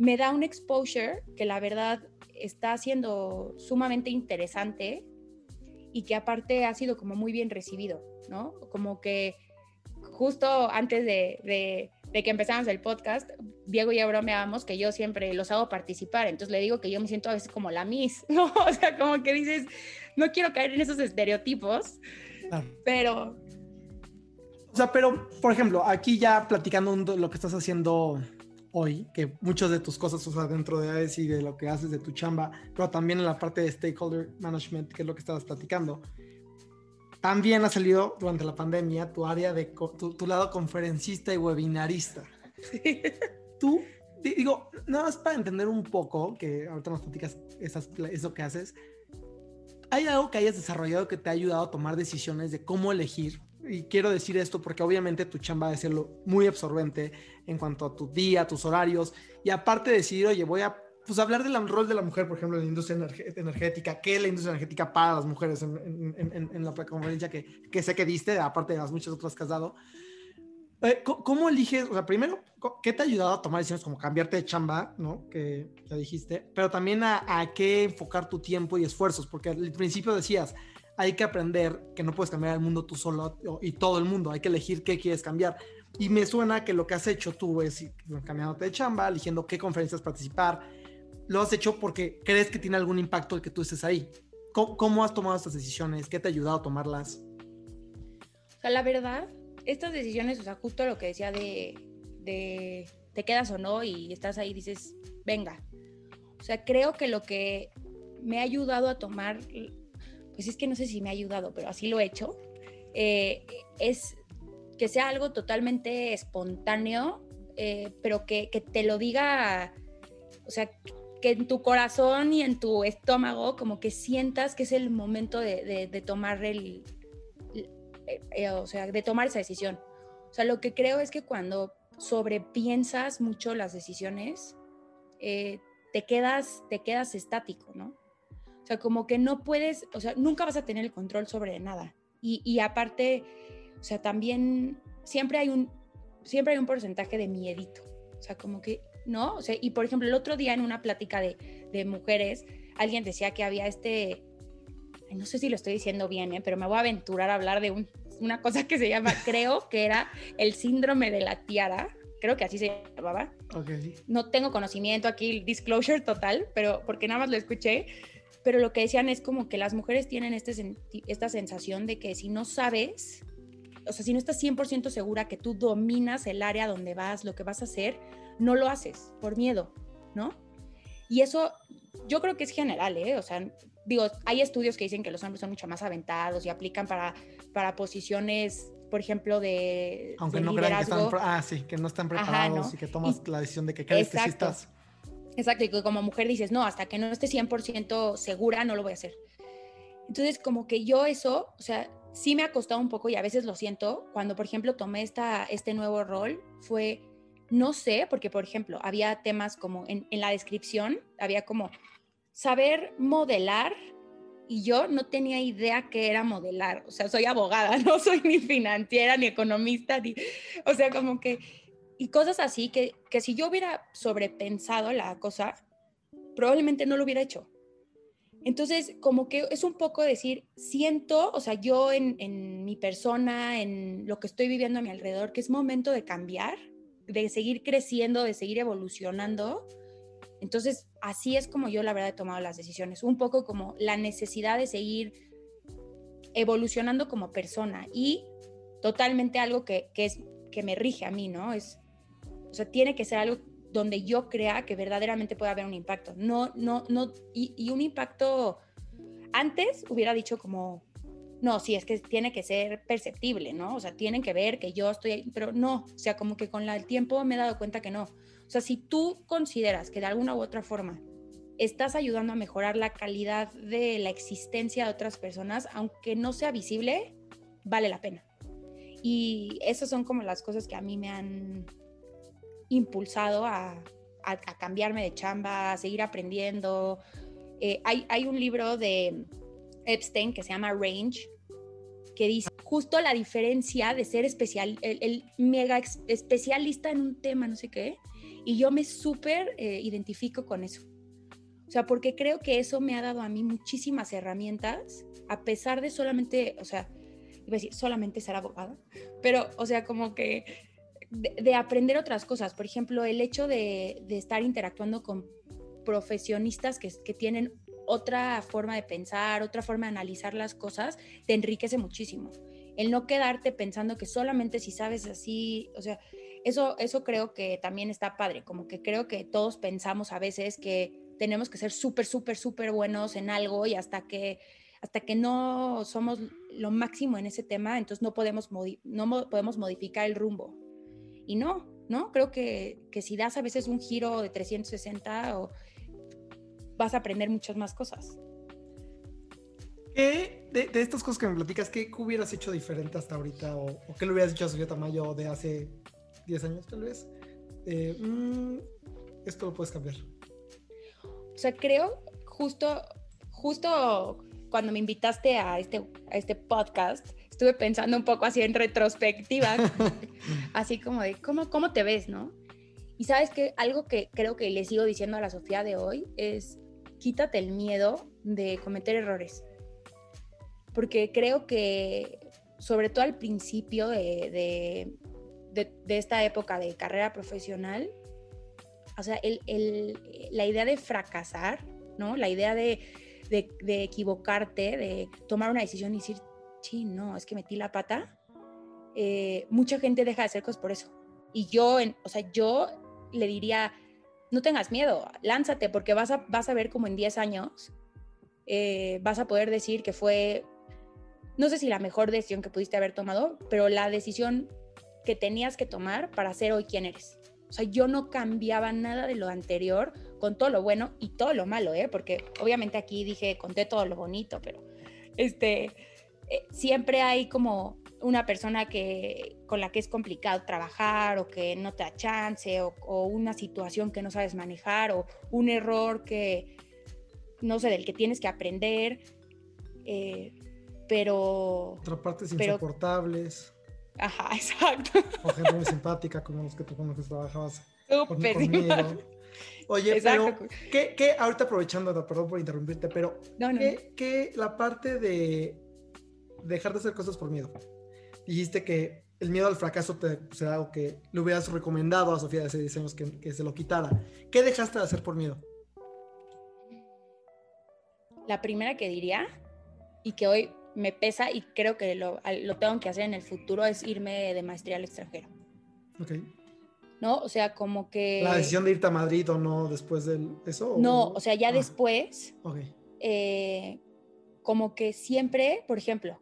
me da un exposure que la verdad está siendo sumamente interesante y que aparte ha sido como muy bien recibido, ¿no? Como que justo antes de, que empezáramos el podcast, Diego y yo bromeábamos que yo siempre los hago participar, entonces le digo que yo me siento a veces como la Miss, ¿no? O sea, como que dices, no quiero caer en esos estereotipos, pero... O sea, pero, por ejemplo, aquí ya platicando lo que estás haciendo hoy, que muchas de tus cosas, o sea, dentro de AES y de lo que haces de tu chamba, pero también en la parte de stakeholder management, que es lo que estabas platicando, también ha salido durante la pandemia tu área de tu, lado conferencista y webinarista. Tú, digo, nada más para entender un poco, que ahorita nos platicas esas, eso que haces, ¿hay algo que hayas desarrollado que te ha ayudado a tomar decisiones de cómo elegir y quiero decir esto porque obviamente tu chamba debe ser muy absorbente en cuanto a tu día, tus horarios, y aparte de decidir, oye, voy a pues, hablar del rol de la mujer, por ejemplo, en la industria energética, qué es la industria energética para las mujeres en, en, en, la conferencia que, que, sé que diste, aparte de las muchas otras que has dado. Eh, ¿Cómo eliges? O sea, primero, ¿qué te ha ayudado a tomar decisiones como cambiarte de chamba, ¿no? Que ya dijiste, pero también a, a qué enfocar tu tiempo y esfuerzos, porque al principio decías, hay que aprender que no puedes cambiar el mundo tú solo y todo el mundo, hay que elegir qué quieres cambiar. Y me suena que lo que has hecho tú es cambiándote de chamba, eligiendo qué conferencias participar. Lo has hecho porque crees que tiene algún impacto el que tú estés ahí. ¿Cómo, has tomado estas decisiones? ¿Qué te ha ayudado a tomarlas? O sea, la verdad, estas decisiones, o sea, justo lo que decía de, de te quedas o no y estás ahí, dices, venga. O sea, creo que lo que me ha ayudado a tomar pues es que no sé si me ha ayudado, pero así lo he hecho, eh, es que sea algo totalmente espontáneo, eh, pero que, te lo diga, o sea, que en tu corazón y en tu estómago como que sientas que es el momento de, tomar el, eh, o sea, de tomar esa decisión. O sea, lo que creo es que cuando sobrepiensas mucho las decisiones, te, quedas, te quedas estático, ¿no? Sea, como que no puedes, o sea, nunca vas a tener el control sobre nada. Y, y aparte, o sea, también siempre hay un, siempre hay un porcentaje de miedito. O sea, como que, ¿no? O sea, y por ejemplo, el otro día en una plática de, de mujeres, alguien decía que había este, no sé si lo estoy diciendo bien, ¿eh? pero me voy a aventurar a hablar de un, una cosa que se llama, creo que era el síndrome de la tiara, creo que así se llamaba. Okay. No tengo conocimiento aquí, disclosure total, pero porque nada más lo escuché, pero lo que decían es como que las mujeres tienen este, esta sensación de que si no sabes, o sea, si no estás 100% segura que tú dominas el área donde vas, lo que vas a hacer, no lo haces por miedo, ¿no? Y eso yo creo que es general, ¿eh? O sea, digo, hay estudios que dicen que los hombres son mucho más aventados y aplican para, para posiciones, por ejemplo, de. Aunque no crean que están, ah, sí, que no están preparados y que tomas la decisión de que crees que sí estás. Exacto, y que como mujer dices, no, hasta que no esté 100% segura, no lo voy a hacer. Entonces, como que yo eso, o sea, sí me ha costado un poco y a veces lo siento, cuando, por ejemplo, tomé esta, este nuevo rol, fue, no sé, porque, por ejemplo, había temas como en, en la descripción, había como saber modelar y yo no tenía idea que era modelar. O sea, soy abogada, no soy ni financiera, ni economista, ni, o sea, como que, y cosas así que, que si yo hubiera sobrepensado la cosa, probablemente no lo hubiera hecho. Entonces, como que es un poco decir, siento, o sea, yo en, en, mi persona, en lo que estoy viviendo a mi alrededor, que es momento de cambiar, de seguir creciendo, de seguir evolucionando entonces, así es como yo la verdad he tomado las decisiones, un poco como la necesidad de seguir evolucionando como persona y totalmente algo que, es, que me rige a mí, ¿no? Es, o sea, tiene que ser algo donde yo crea que verdaderamente puede haber un impacto. No, no, no, y, y un impacto, antes hubiera dicho como, no, sí, es que tiene que ser perceptible, ¿no? O sea, tienen que ver que yo estoy ahí, pero no, o sea, como que con el tiempo me he dado cuenta que no. O sea, si tú consideras que de alguna u otra forma estás ayudando a mejorar la calidad de la existencia de otras personas, aunque no sea visible, vale la pena. Y esas son como las cosas que a mí me han impulsado a, cambiarme de chamba, a seguir aprendiendo. Eh, hay, un libro de Epstein que se llama Range, que dice justo la diferencia de ser especial, el mega especialista en un tema, no sé qué, y yo me súper eh, identifico con eso. O sea, porque creo que eso me ha dado a mí muchísimas herramientas, a pesar de solamente, o sea, iba a decir, solamente ser abogada, pero, o sea, como que de, aprender otras cosas. Por ejemplo, el hecho de, de estar interactuando con profesionistas que, que, tienen otra forma de pensar, otra forma de analizar las cosas, te enriquece muchísimo. El no quedarte pensando que solamente si sabes así, o sea, eso, eso creo que también está padre, como que creo que todos pensamos a veces que tenemos que ser súper, súper, súper buenos en algo y hasta que, hasta que no somos lo máximo en ese tema, entonces no podemos, no podemos modificar el rumbo. Y no, ¿no? Creo que, que si das a veces un giro de 360 o vas a aprender muchas más cosas. ¿Qué de, de, estas cosas que me platicas, qué hubieras hecho diferente hasta ahorita? ¿O, o qué le hubieras dicho a Sofía Tamayo de hace 10 años tal vez, eh, mm, esto lo puedes cambiar. O sea, creo justo, justo cuando me invitaste a este, a este podcast, estuve pensando un poco así en retrospectiva, así como de cómo, cómo te ves, ¿no? Y sabes que algo que creo que le sigo diciendo a la Sofía de hoy es quítate el miedo de cometer errores. Porque creo que, sobre todo al principio de, de, esta época de carrera profesional, o sea, el, la idea de fracasar, ¿no? La idea de, de, equivocarte, de tomar una decisión y decir, sí, no, es que metí la pata, eh, mucha gente deja de hacer cosas por eso. Y yo, o sea, yo le diría, no tengas miedo, lánzate, porque vas a, vas a ver como en 10 años eh, vas a poder decir que fue, no sé si la mejor decisión que pudiste haber tomado, pero la decisión que tenías que tomar para ser hoy quien eres. O sea, yo no cambiaba nada de lo anterior con todo lo bueno y todo lo malo, ¿eh? Porque obviamente aquí dije, conté todo lo bonito, pero este, eh, siempre hay como una persona que, con la que es complicado trabajar o que no te da chance o, una situación que no sabes manejar o un error que, no sé, del que tienes que aprender. Eh, pero... Otra parte insoportables. Ajá, exacto. O gente muy simpática como los que tú con los que trabajabas. Súper conmigo. Oye, pero ¿qué, ¿qué, ahorita aprovechando, perdón por interrumpirte, pero ¿qué, la parte de dejar de hacer cosas por miedo? Dijiste que el miedo al fracaso te, será algo que le hubieras recomendado a Sofía de hace 10 años que, que se lo quitara. ¿Qué dejaste de hacer por miedo? la primera que diría y que hoy me pesa y creo que lo, lo tengo que hacer en el futuro es irme de maestría al extranjero. Ok. ¿No? O sea, como que... ¿La decisión de irte a Madrid o no después de eso? No, o sea, ya Ah, después, ok. eh, como que siempre, por ejemplo,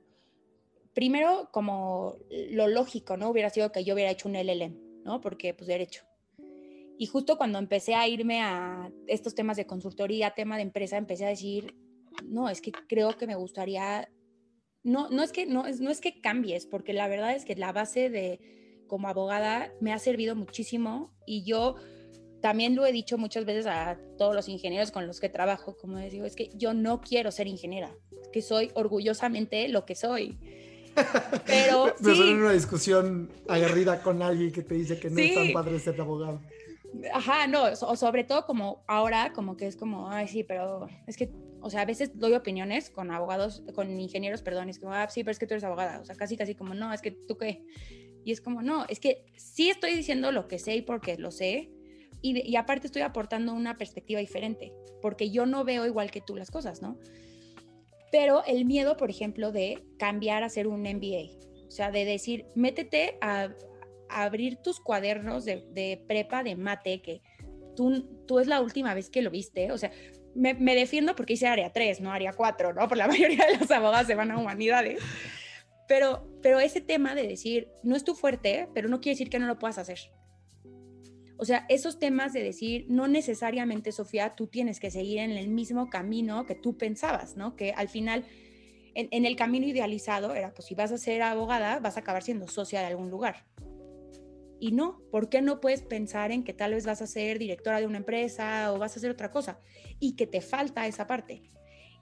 primero como lo lógico, ¿no? Hubiera sido que yo hubiera hecho un LLM, ¿no? Porque pues derecho. Y justo cuando empecé a irme a estos temas de consultoría, tema de empresa, empecé a decir, no, es que creo que me gustaría, no, no, es, que, no, no es que cambies, porque la verdad es que la base de como abogada me ha servido muchísimo y yo también lo he dicho muchas veces a todos los ingenieros con los que trabajo, como les digo, es que yo no quiero ser ingeniera, que soy orgullosamente lo que soy. Pero Me sí, una discusión aguerrida con alguien que te dice que no es tan Sí. padre ser abogado. Ajá, no, o sobre todo como ahora, como que es como, ay, sí, pero es que, o sea, a veces doy opiniones con abogados, con ingenieros, perdón, y es como, ah, sí, pero es que tú eres abogada, o sea, casi, casi como, no, es que tú qué. Y es como, no, es que sí estoy diciendo lo que sé y porque lo sé, y aparte estoy aportando una perspectiva diferente, porque yo no veo igual que tú las cosas, ¿no? Pero el miedo, por ejemplo, de cambiar a hacer un MBA, o sea, de decir, métete a, a abrir tus cuadernos de, de prepa de mate, que tú, tú es la última vez que lo viste, o sea, me, me defiendo porque hice área 3, no área 4, ¿no? Por la mayoría de los abogados se van a humanidades. Pero, pero ese tema de decir, no es tu fuerte, pero no quiere decir que no lo puedas hacer. O sea, esos temas de decir, no necesariamente, Sofía, tú tienes que seguir en el mismo camino que tú pensabas, ¿no? Que al final, en, el camino idealizado era, pues si vas a ser abogada, vas a acabar siendo socia de algún lugar. Y no, ¿por qué no puedes pensar en que tal vez vas a ser directora de una empresa o vas a hacer otra cosa? Y que te falta esa parte.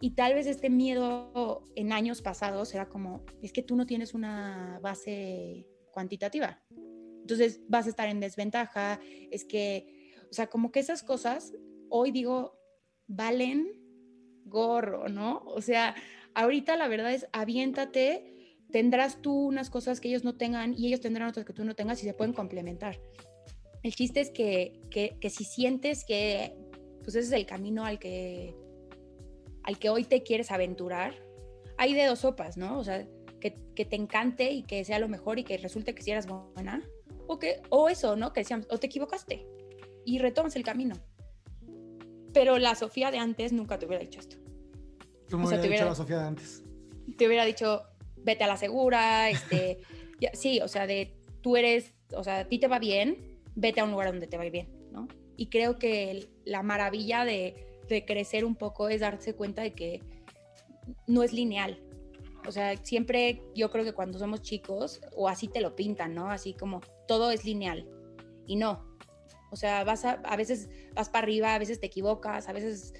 Y tal vez este miedo en años pasados era como, es que tú no tienes una base cuantitativa. Entonces vas a estar en desventaja, es que, o sea, como que esas cosas, hoy digo, valen gorro, ¿no? O sea, ahorita la verdad es, aviéntate, tendrás tú unas cosas que ellos no tengan y ellos tendrán otras que tú no tengas y se pueden complementar. El chiste es que, que, que si sientes que, pues ese es el camino al que, al que hoy te quieres aventurar, hay de dos sopas, ¿no? O sea, que, que, te encante y que sea lo mejor y que resulte que si eras buena, o, que, o eso, ¿no? Que decíamos, o te equivocaste y retomas el camino. Pero la Sofía de antes nunca te hubiera dicho esto. ¿Cómo O sea, hubiera te dicho hubiera- la Sofía de antes? Te hubiera dicho, vete a la segura, este, ya, sí, o sea, de tú eres, o sea, a ti te va bien, vete a un lugar donde te va bien, ¿no? Y creo que el- la maravilla de, de crecer un poco es darse cuenta de que no es lineal. O sea, siempre yo creo que cuando somos chicos, o así te lo pintan, ¿no? Así como todo es lineal. Y no. O sea, vas a, a veces vas para arriba, a veces te equivocas, a veces...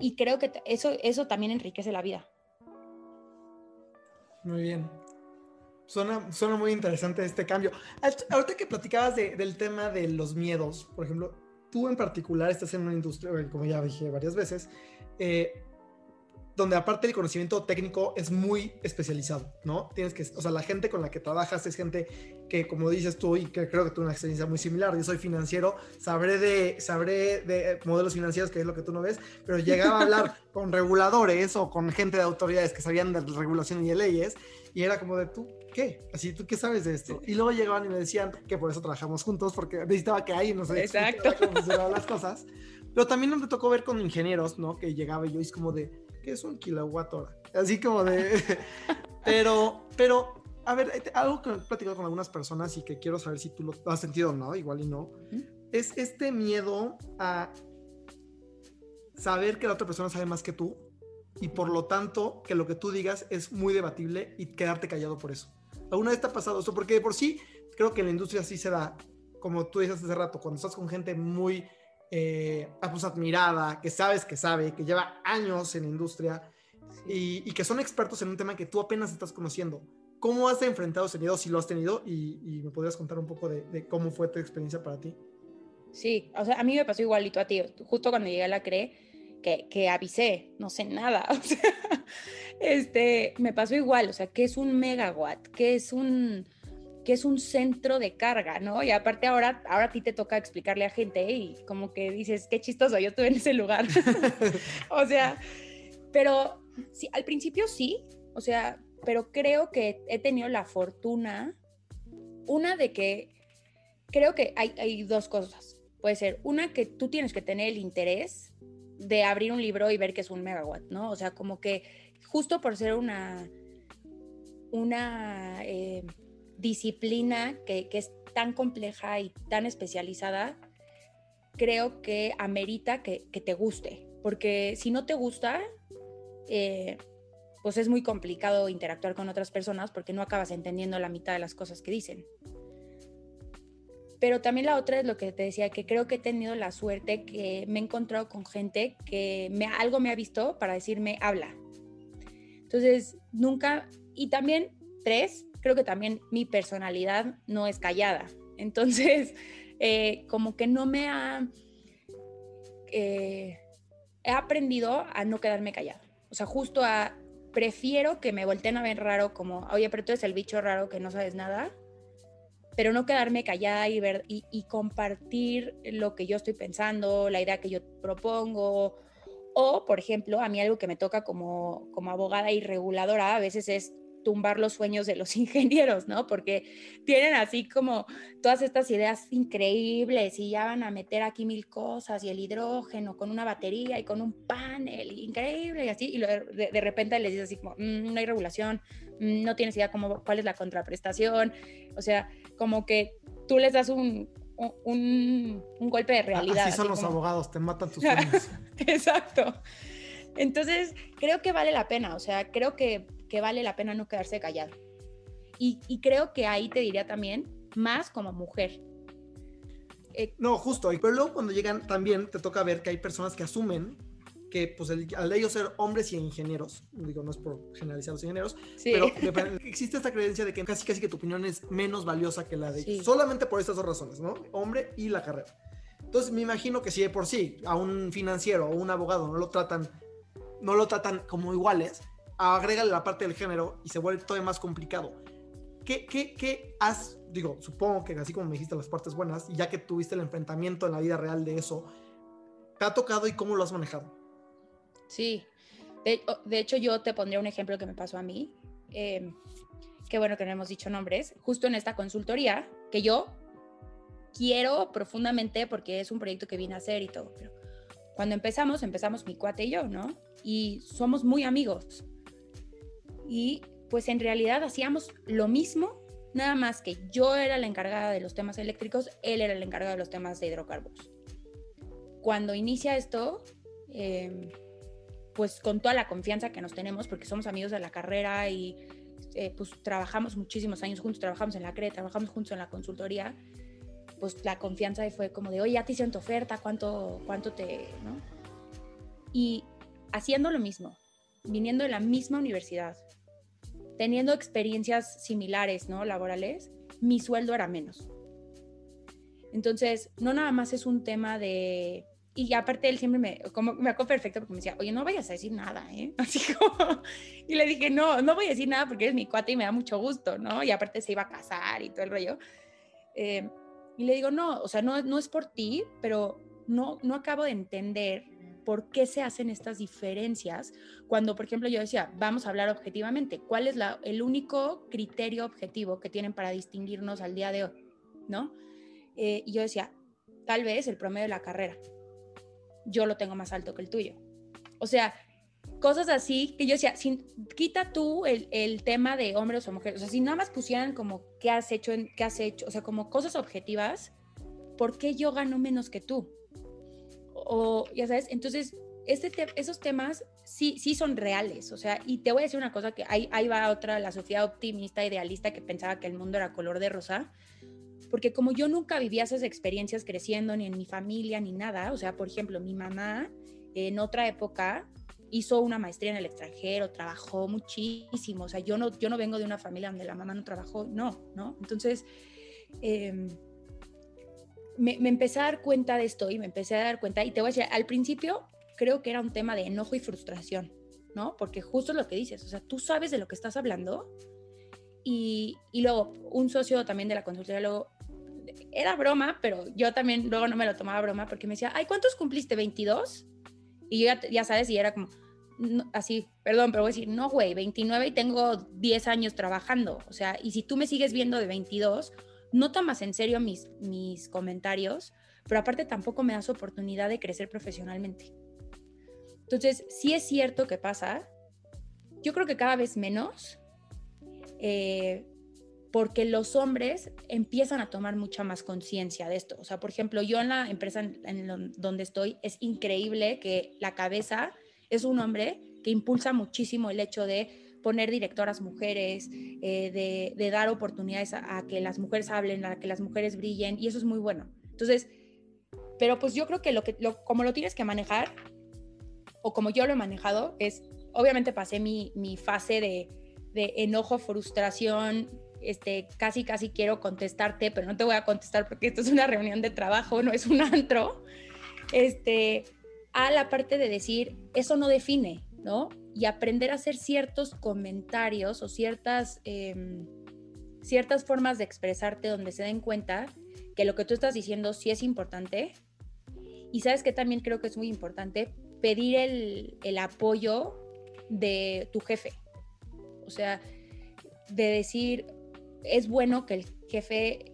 Y creo que eso, eso también enriquece la vida. Muy bien. Suena, suena muy interesante este cambio. Ahorita que platicabas de- del tema de los miedos, por ejemplo, tú en particular estás en una industria, como ya dije varias veces, eh, donde aparte el conocimiento técnico es muy especializado, ¿no? Tienes que, o sea, la gente con la que trabajas es gente que, como dices tú, y que creo que tú una experiencia muy similar, yo soy financiero, sabré de, sabré de modelos financieros, que es lo que tú no ves, pero llegaba a hablar con reguladores o con gente de autoridades que sabían de regulación y de leyes, y era como de tú, ¿qué? Así, ¿tú qué sabes de esto? Y luego llegaban y me decían que por eso trabajamos juntos, porque necesitaba que alguien nos Exacto. cómo funcionaban las cosas. Pero también me tocó ver con ingenieros, ¿no? Que llegaba y yo es como de, ¿qué es un kilowatt hora? Así como de... pero, pero, a ver, algo que he platicado con algunas personas y que quiero saber si tú lo has sentido o no, igual y no, Ujú. es este miedo a saber que la otra persona sabe más que tú y por lo tanto que lo que tú digas es muy debatible y quedarte callado por eso. ¿Alguna vez te ha pasado esto? Porque de por sí creo que en la industria sí se da, como tú dices hace rato, cuando estás con gente muy eh, ah, pues, admirada, que sabes que sabe, que lleva años en la industria y, y que son expertos en un tema que tú apenas estás conociendo. ¿Cómo has enfrentado ese miedo? Si lo has tenido y, y me podrías contar un poco de, de cómo fue tu experiencia para ti. Sí, o sea, a mí me pasó igualito a ti. Justo cuando llegué a la CRE, que, que avisé, no sé nada. O sea, este, me pasó igual. O sea, ¿qué es un megawatt? ¿Qué es un, qué es un centro de carga? ¿No? Y aparte ahora, ahora a ti te toca explicarle a gente y como que dices, qué chistoso, yo estuve en ese lugar. o sea, pero sí, al principio sí, o sea, pero creo que he tenido la fortuna, una de que creo que hay, hay dos cosas. Puede ser una que tú tienes que tener el interés de abrir un libro y ver que es un megawatt, ¿no? O sea, como que justo por ser una, una eh, disciplina que, que, es tan compleja y tan especializada, creo que amerita que, que te guste, porque si no te gusta, eh, pues es muy complicado interactuar con otras personas porque no acabas entendiendo la mitad de las cosas que dicen. Pero también la otra es lo que te decía, que creo que he tenido la suerte que me he encontrado con gente que me, algo me ha visto para decirme, habla. Entonces, nunca, y también, tres, creo que también mi personalidad no es callada. Entonces, eh, como que no me ha... Eh, he aprendido a no quedarme callada. O sea, justo a... Prefiero que me volteen a ver raro como, oye, pero tú eres el bicho raro que no sabes nada, pero no quedarme callada y, ver, y, compartir lo que yo estoy pensando, la idea que yo propongo. O, por ejemplo, a mí algo que me toca como, como abogada y reguladora a veces es tumbar los sueños de los ingenieros, ¿no? Porque tienen así como todas estas ideas increíbles y ya van a meter aquí mil cosas y el hidrógeno con una batería y con un panel increíble y así, y de, repente les dices así como, mm, no hay regulación, mm, no tienes idea cómo, cuál es la contraprestación, o sea, como que tú les das un, un, golpe de realidad. Así son los abogados, te matan tus sueños. Exacto. Entonces, creo que vale la pena, o sea, creo que que vale la pena no quedarse callado. Y, creo que ahí te diría también, más como mujer. Eh, no, justo. Pero luego cuando llegan también te toca ver que hay personas que asumen que pues al ellos ser hombres y ingenieros, digo, no es por generalizar los ingenieros, pero existe esta creencia de que casi casi que tu opinión es menos valiosa que la de ellos, solamente por estas dos razones, ¿no? Hombre y la carrera. Entonces me imagino que si de por sí a un financiero o un abogado no lo tratan, no lo tratan como iguales, agrégale la parte del género y se vuelve todavía más complicado. ¿Qué, qué, qué has, digo, supongo que así como me dijiste las partes buenas, ya que tuviste el enfrentamiento en la vida real de eso, ¿te ha tocado y cómo lo has manejado? Sí, de, hecho yo te pondría un ejemplo que me pasó a mí, eh, qué bueno que no hemos dicho nombres, justo en esta consultoría, que yo quiero profundamente porque es un proyecto que vine a hacer y todo, cuando empezamos, empezamos mi cuate y yo, ¿no? Y somos muy amigos y pues en realidad hacíamos lo mismo, nada más que yo era la encargada de los temas eléctricos, él era el encargado de los temas de hidrocarburos. Cuando inicia esto, em, pues con toda la confianza que nos tenemos, porque somos amigos de la carrera y eh, pues trabajamos muchísimos años juntos, trabajamos en la CRE, trabajamos juntos en la consultoría, pues la confianza fue como de, oye, ya te hicieron tu oferta, ¿cuánto, cuánto te...? ¿no? Y haciendo lo mismo, viniendo de la misma universidad, teniendo experiencias similares, ¿no? Laborales, mi sueldo era menos. Entonces, no nada más es un tema de... Y aparte él siempre me, como, me acuerdo perfecto porque me decía, oye, no vayas a decir nada, ¿eh? Así como... Y le dije, no, no voy a decir nada porque eres mi cuate y me da mucho gusto, ¿no? Y aparte se iba a casar y todo el rollo. Eh, y le digo, no, o sea, no, no es por ti, pero no, no acabo de entender por qué se hacen estas diferencias cuando, por ejemplo, yo decía, vamos a hablar objetivamente, ¿cuál es el único criterio objetivo que tienen para distinguirnos al día de hoy? ¿No? Eh, y yo decía, tal vez el promedio de la carrera, yo lo tengo más alto que el tuyo. O sea, cosas así que yo decía, sin, quita tú el, tema de hombres o mujeres, o sea, si nada más pusieran como qué has hecho, qué has hecho, o sea, como cosas objetivas, ¿por qué yo gano menos que tú? O ya sabes, entonces este esos temas sí, sí son reales, o sea, y te voy a decir una cosa que ahí, ahí va otra, la Sofía optimista, idealista, que pensaba que el mundo era color de rosa, porque como yo nunca vivía esas experiencias creciendo, ni en mi familia, ni nada, o sea, por ejemplo, mi mamá en otra época hizo una maestría en el extranjero, trabajó muchísimo, o sea, yo no, yo no vengo de una familia donde la mamá no trabajó, no, ¿no? Entonces, eh, me, empecé a dar cuenta de esto y me empecé a dar cuenta, y te voy a decir, al principio creo que era un tema de enojo y frustración, ¿no? Porque justo lo que dices, o sea, tú sabes de lo que estás hablando y, y luego un socio también de la consultoría luego, era broma, pero yo también luego no me lo tomaba broma porque me decía, ay, ¿cuántos cumpliste? ¿22? Y ya, ya sabes, y era como, así, perdón, pero voy a decir, no, güey, 29 y tengo 10 años trabajando. O sea, y si tú me sigues viendo de 22, no tomas en serio mis, mis comentarios, pero aparte tampoco me das oportunidad de crecer profesionalmente. Entonces, sí es cierto que pasa. Yo creo que cada vez menos, eh, porque los hombres empiezan a tomar mucha más conciencia de esto. O sea, por ejemplo, yo en la empresa en, donde estoy, es increíble que la cabeza es un hombre que impulsa muchísimo el hecho de poner directoras mujeres, eh, de, dar oportunidades a, que las mujeres hablen, a que las mujeres brillen, y eso es muy bueno. Entonces, pero pues yo creo que, lo que como lo tienes que manejar, o como yo lo he manejado, es, obviamente pasé mi, mi fase de, de, enojo, frustración, este, casi, casi quiero contestarte, pero no te voy a contestar porque esto es una reunión de trabajo, no es un antro, este, a la parte de decir, eso no define, ¿no? Y aprender a hacer ciertos comentarios o ciertas, em, ciertas formas de expresarte donde se den cuenta que lo que tú estás diciendo sí es importante. Y sabes que también creo que es muy importante pedir el, apoyo de tu jefe. O sea, de decir, es bueno que el jefe,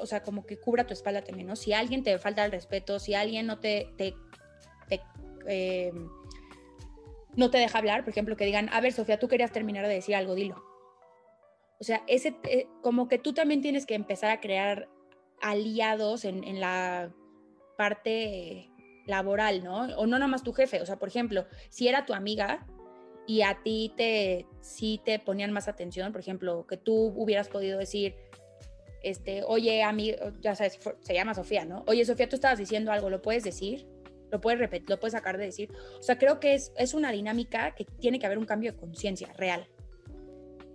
o sea, como que cubra tu espalda también, ¿no? Si alguien te falta el respeto, si alguien no te, te, eh, no te deja hablar, por ejemplo, que digan, a ver, Sofía, tú querías terminar de decir algo, dilo. O sea, ese, eh, como que tú también tienes que empezar a crear aliados en, en la parte laboral, ¿no? O no nomás tu jefe, o sea, por ejemplo, si era tu amiga y a ti te, sí te ponían más atención, por ejemplo, que tú hubieras podido decir, este, oye, a mí, ya sabes, se llama Sofía, ¿no? Oye, Sofía, tú estabas diciendo algo, ¿lo puedes decir? ¿Lo puedes repetir? ¿Lo puedes sacar de decir? O sea, creo que es, es una dinámica que tiene que haber un cambio de conciencia real.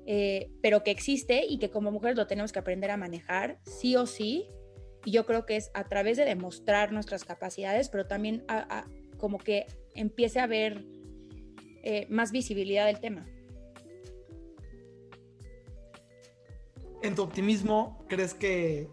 Eh, pero que existe y que como mujeres lo tenemos que aprender a manejar, sí o sí, y yo creo que es a través de demostrar nuestras capacidades, pero también como que empiece a haber eh, más visibilidad del tema. En tu optimismo, ¿crees que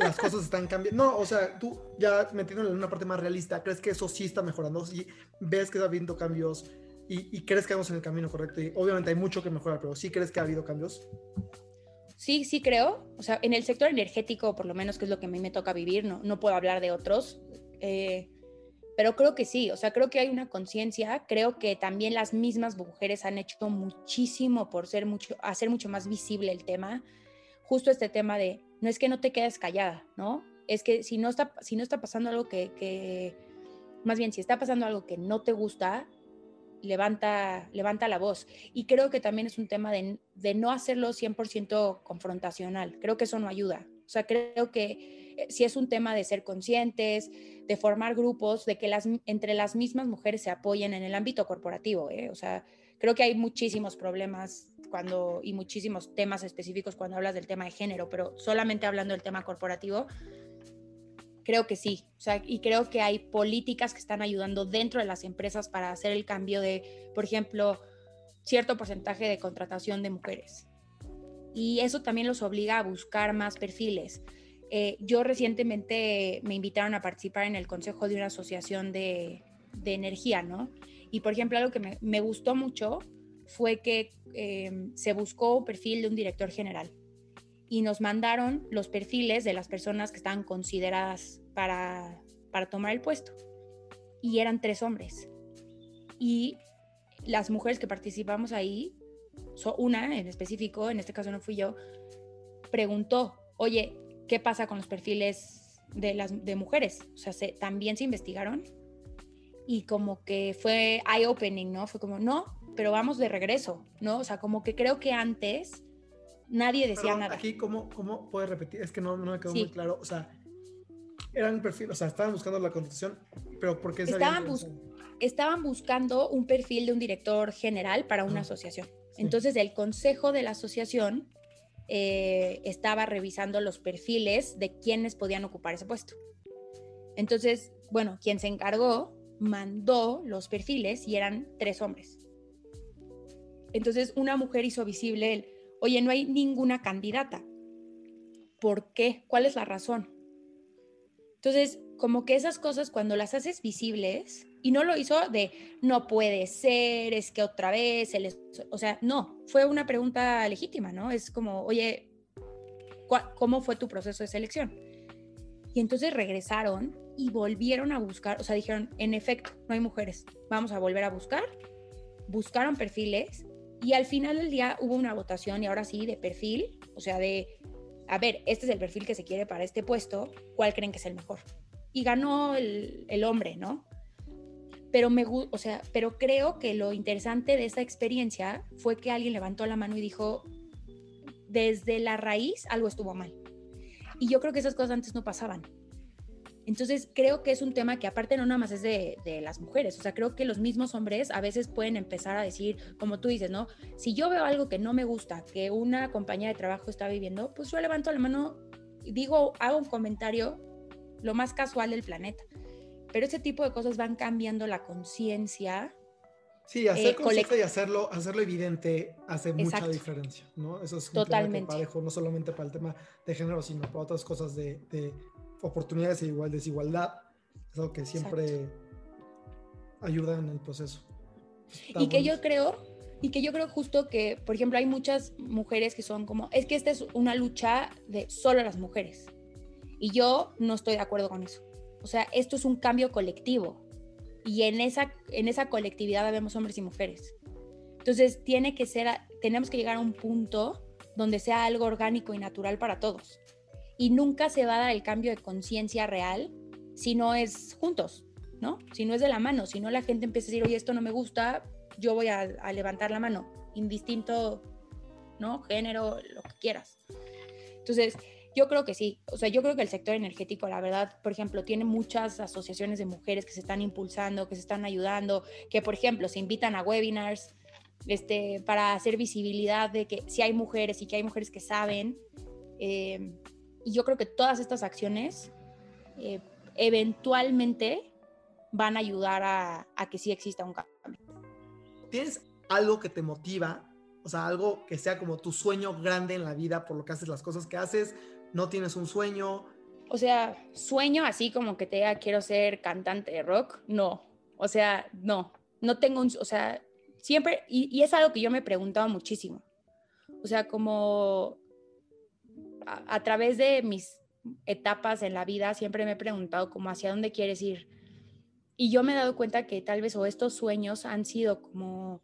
las cosas están cambiando? No, o sea, tú ya metiéndole en una parte más realista, ¿crees que eso sí está mejorando? ¿Sí ves que está habiendo cambios y, y crees que vamos en el camino correcto? Y obviamente hay mucho que mejorar, pero ¿sí crees que ha habido cambios? Sí, sí creo. O sea, en el sector energético, por lo menos, que es lo que a mí me toca vivir, no, no puedo hablar de otros. Eh, pero creo que sí, o sea, creo que hay una conciencia, creo que también las mismas mujeres han hecho muchísimo por ser mucho, hacer mucho más visible el tema, justo este tema de, no es que no te quedes callada, ¿no? Es que si no está, si no está pasando algo que, que más bien, si está pasando algo que no te gusta, levanta, levanta la voz. Y creo que también es un tema de, no hacerlo 100% confrontacional. Creo que eso no ayuda. O sea, creo que eh, si es un tema de ser conscientes, de formar grupos, de que las, entre las mismas mujeres se apoyen en el ámbito corporativo. ¿eh? O sea, creo que hay muchísimos problemas cuando, y muchísimos temas específicos cuando hablas del tema de género, pero solamente hablando del tema corporativo, Creo que sí, o sea, y creo que hay políticas que están ayudando dentro de las empresas para hacer el cambio de, por ejemplo, cierto porcentaje de contratación de mujeres. Y eso también los obliga a buscar más perfiles. Eh, yo recientemente me invitaron a participar en el consejo de una asociación de, de energía, ¿no? Y por ejemplo, algo que me, me gustó mucho fue que eh, se buscó un perfil de un director general y nos mandaron los perfiles de las personas que estaban consideradas para, para tomar el puesto. Y eran tres hombres. Y las mujeres que participamos ahí, una en específico, en este caso no fui yo, preguntó, oye, ¿qué pasa con los perfiles de las de mujeres? O sea, ¿también se investigaron? Y como que fue eye-opening, ¿no? Fue como, no, pero vamos de regreso, ¿no? O sea, como que creo que antes Nadie decía nada. Aquí, ¿cómo, ¿cómo puedes repetir? Es que no, no me quedó muy claro. O sea, eran perfil, o sea, estaban buscando la contratación, pero ¿por qué estaban, estaban buscando un perfil de un director general para una asociación. Entonces, el consejo de la asociación eh, estaba revisando los perfiles de quienes podían ocupar ese puesto. Entonces, bueno, quien se encargó mandó los perfiles y eran tres hombres. Entonces, una mujer hizo visible el oye, no hay ninguna candidata. ¿Por qué? ¿Cuál es la razón? Entonces, como que esas cosas cuando las haces visibles, Y no lo hizo de no puede ser, es que otra vez, o sea, no, fue una pregunta legítima, ¿no? Es como, oye, ¿cómo fue tu proceso de selección? Y entonces regresaron y volvieron a buscar, o sea, dijeron, en efecto, no hay mujeres, vamos a volver a buscar. Buscaron perfiles y al final del día hubo una votación y ahora sí de perfil, o sea, de, a ver, este es el perfil que se quiere para este puesto, ¿cuál creen que es el mejor? Y ganó el, el hombre, ¿no? pero me o sea, pero creo que lo interesante de esa experiencia fue que alguien levantó la mano y dijo, desde la raíz algo estuvo mal. Y yo creo que esas cosas antes no pasaban. Entonces creo que es un tema que aparte no nada más es de, de, las mujeres, o sea, creo que los mismos hombres a veces pueden empezar a decir, como tú dices, ¿no? Si yo veo algo que no me gusta, que una compañía de trabajo está viviendo, pues yo levanto la mano y digo, hago un comentario lo más casual del planeta. Pero ese tipo de cosas van cambiando la conciencia. Sí, hacer eh, y hacerlo, hacerlo evidente hace mucha diferencia, ¿no? Eso es totalmente parejo, no solamente para el tema de género, sino para otras cosas de, de oportunidades e igual desigualdad. Es algo que siempre ayuda en el proceso. y que yo creo, y que yo creo justo que, por ejemplo, hay muchas mujeres que son como, es que esta es una lucha de solo las mujeres. Y yo no estoy de acuerdo con eso. O sea, esto es un cambio colectivo y en esa, en esa colectividad vemos hombres y mujeres. Entonces, tiene que ser, tenemos que llegar a un punto donde sea algo orgánico y natural para todos. Y nunca se va a dar el cambio de conciencia real si no es juntos, ¿no? Si no es de la mano, si no la gente empieza a decir, oye, esto no me gusta, yo voy a, levantar la mano, indistinto, ¿no? Género, lo que quieras. Entonces, yo creo que sí, o sea, yo creo que el sector energético, la verdad, por ejemplo, tiene muchas asociaciones de mujeres que se están impulsando, que se están ayudando, que por ejemplo se invitan a webinars este, para hacer visibilidad de que si hay mujeres y que hay mujeres que saben. Eh, y yo creo que todas estas acciones eh, eventualmente van a ayudar a, a que sí exista un cambio. ¿Tienes algo que te motiva o sea, algo que sea como tu sueño grande en la vida por lo que haces, las cosas que haces, no tienes un sueño. O sea, sueño así como que te diga quiero ser cantante de rock, no. O sea, no, no tengo un, o sea, siempre, y, es algo que yo me he preguntado muchísimo. O sea, como a, través de mis etapas en la vida siempre me he preguntado como hacia dónde quieres ir. Y yo me he dado cuenta que tal vez o estos sueños han sido como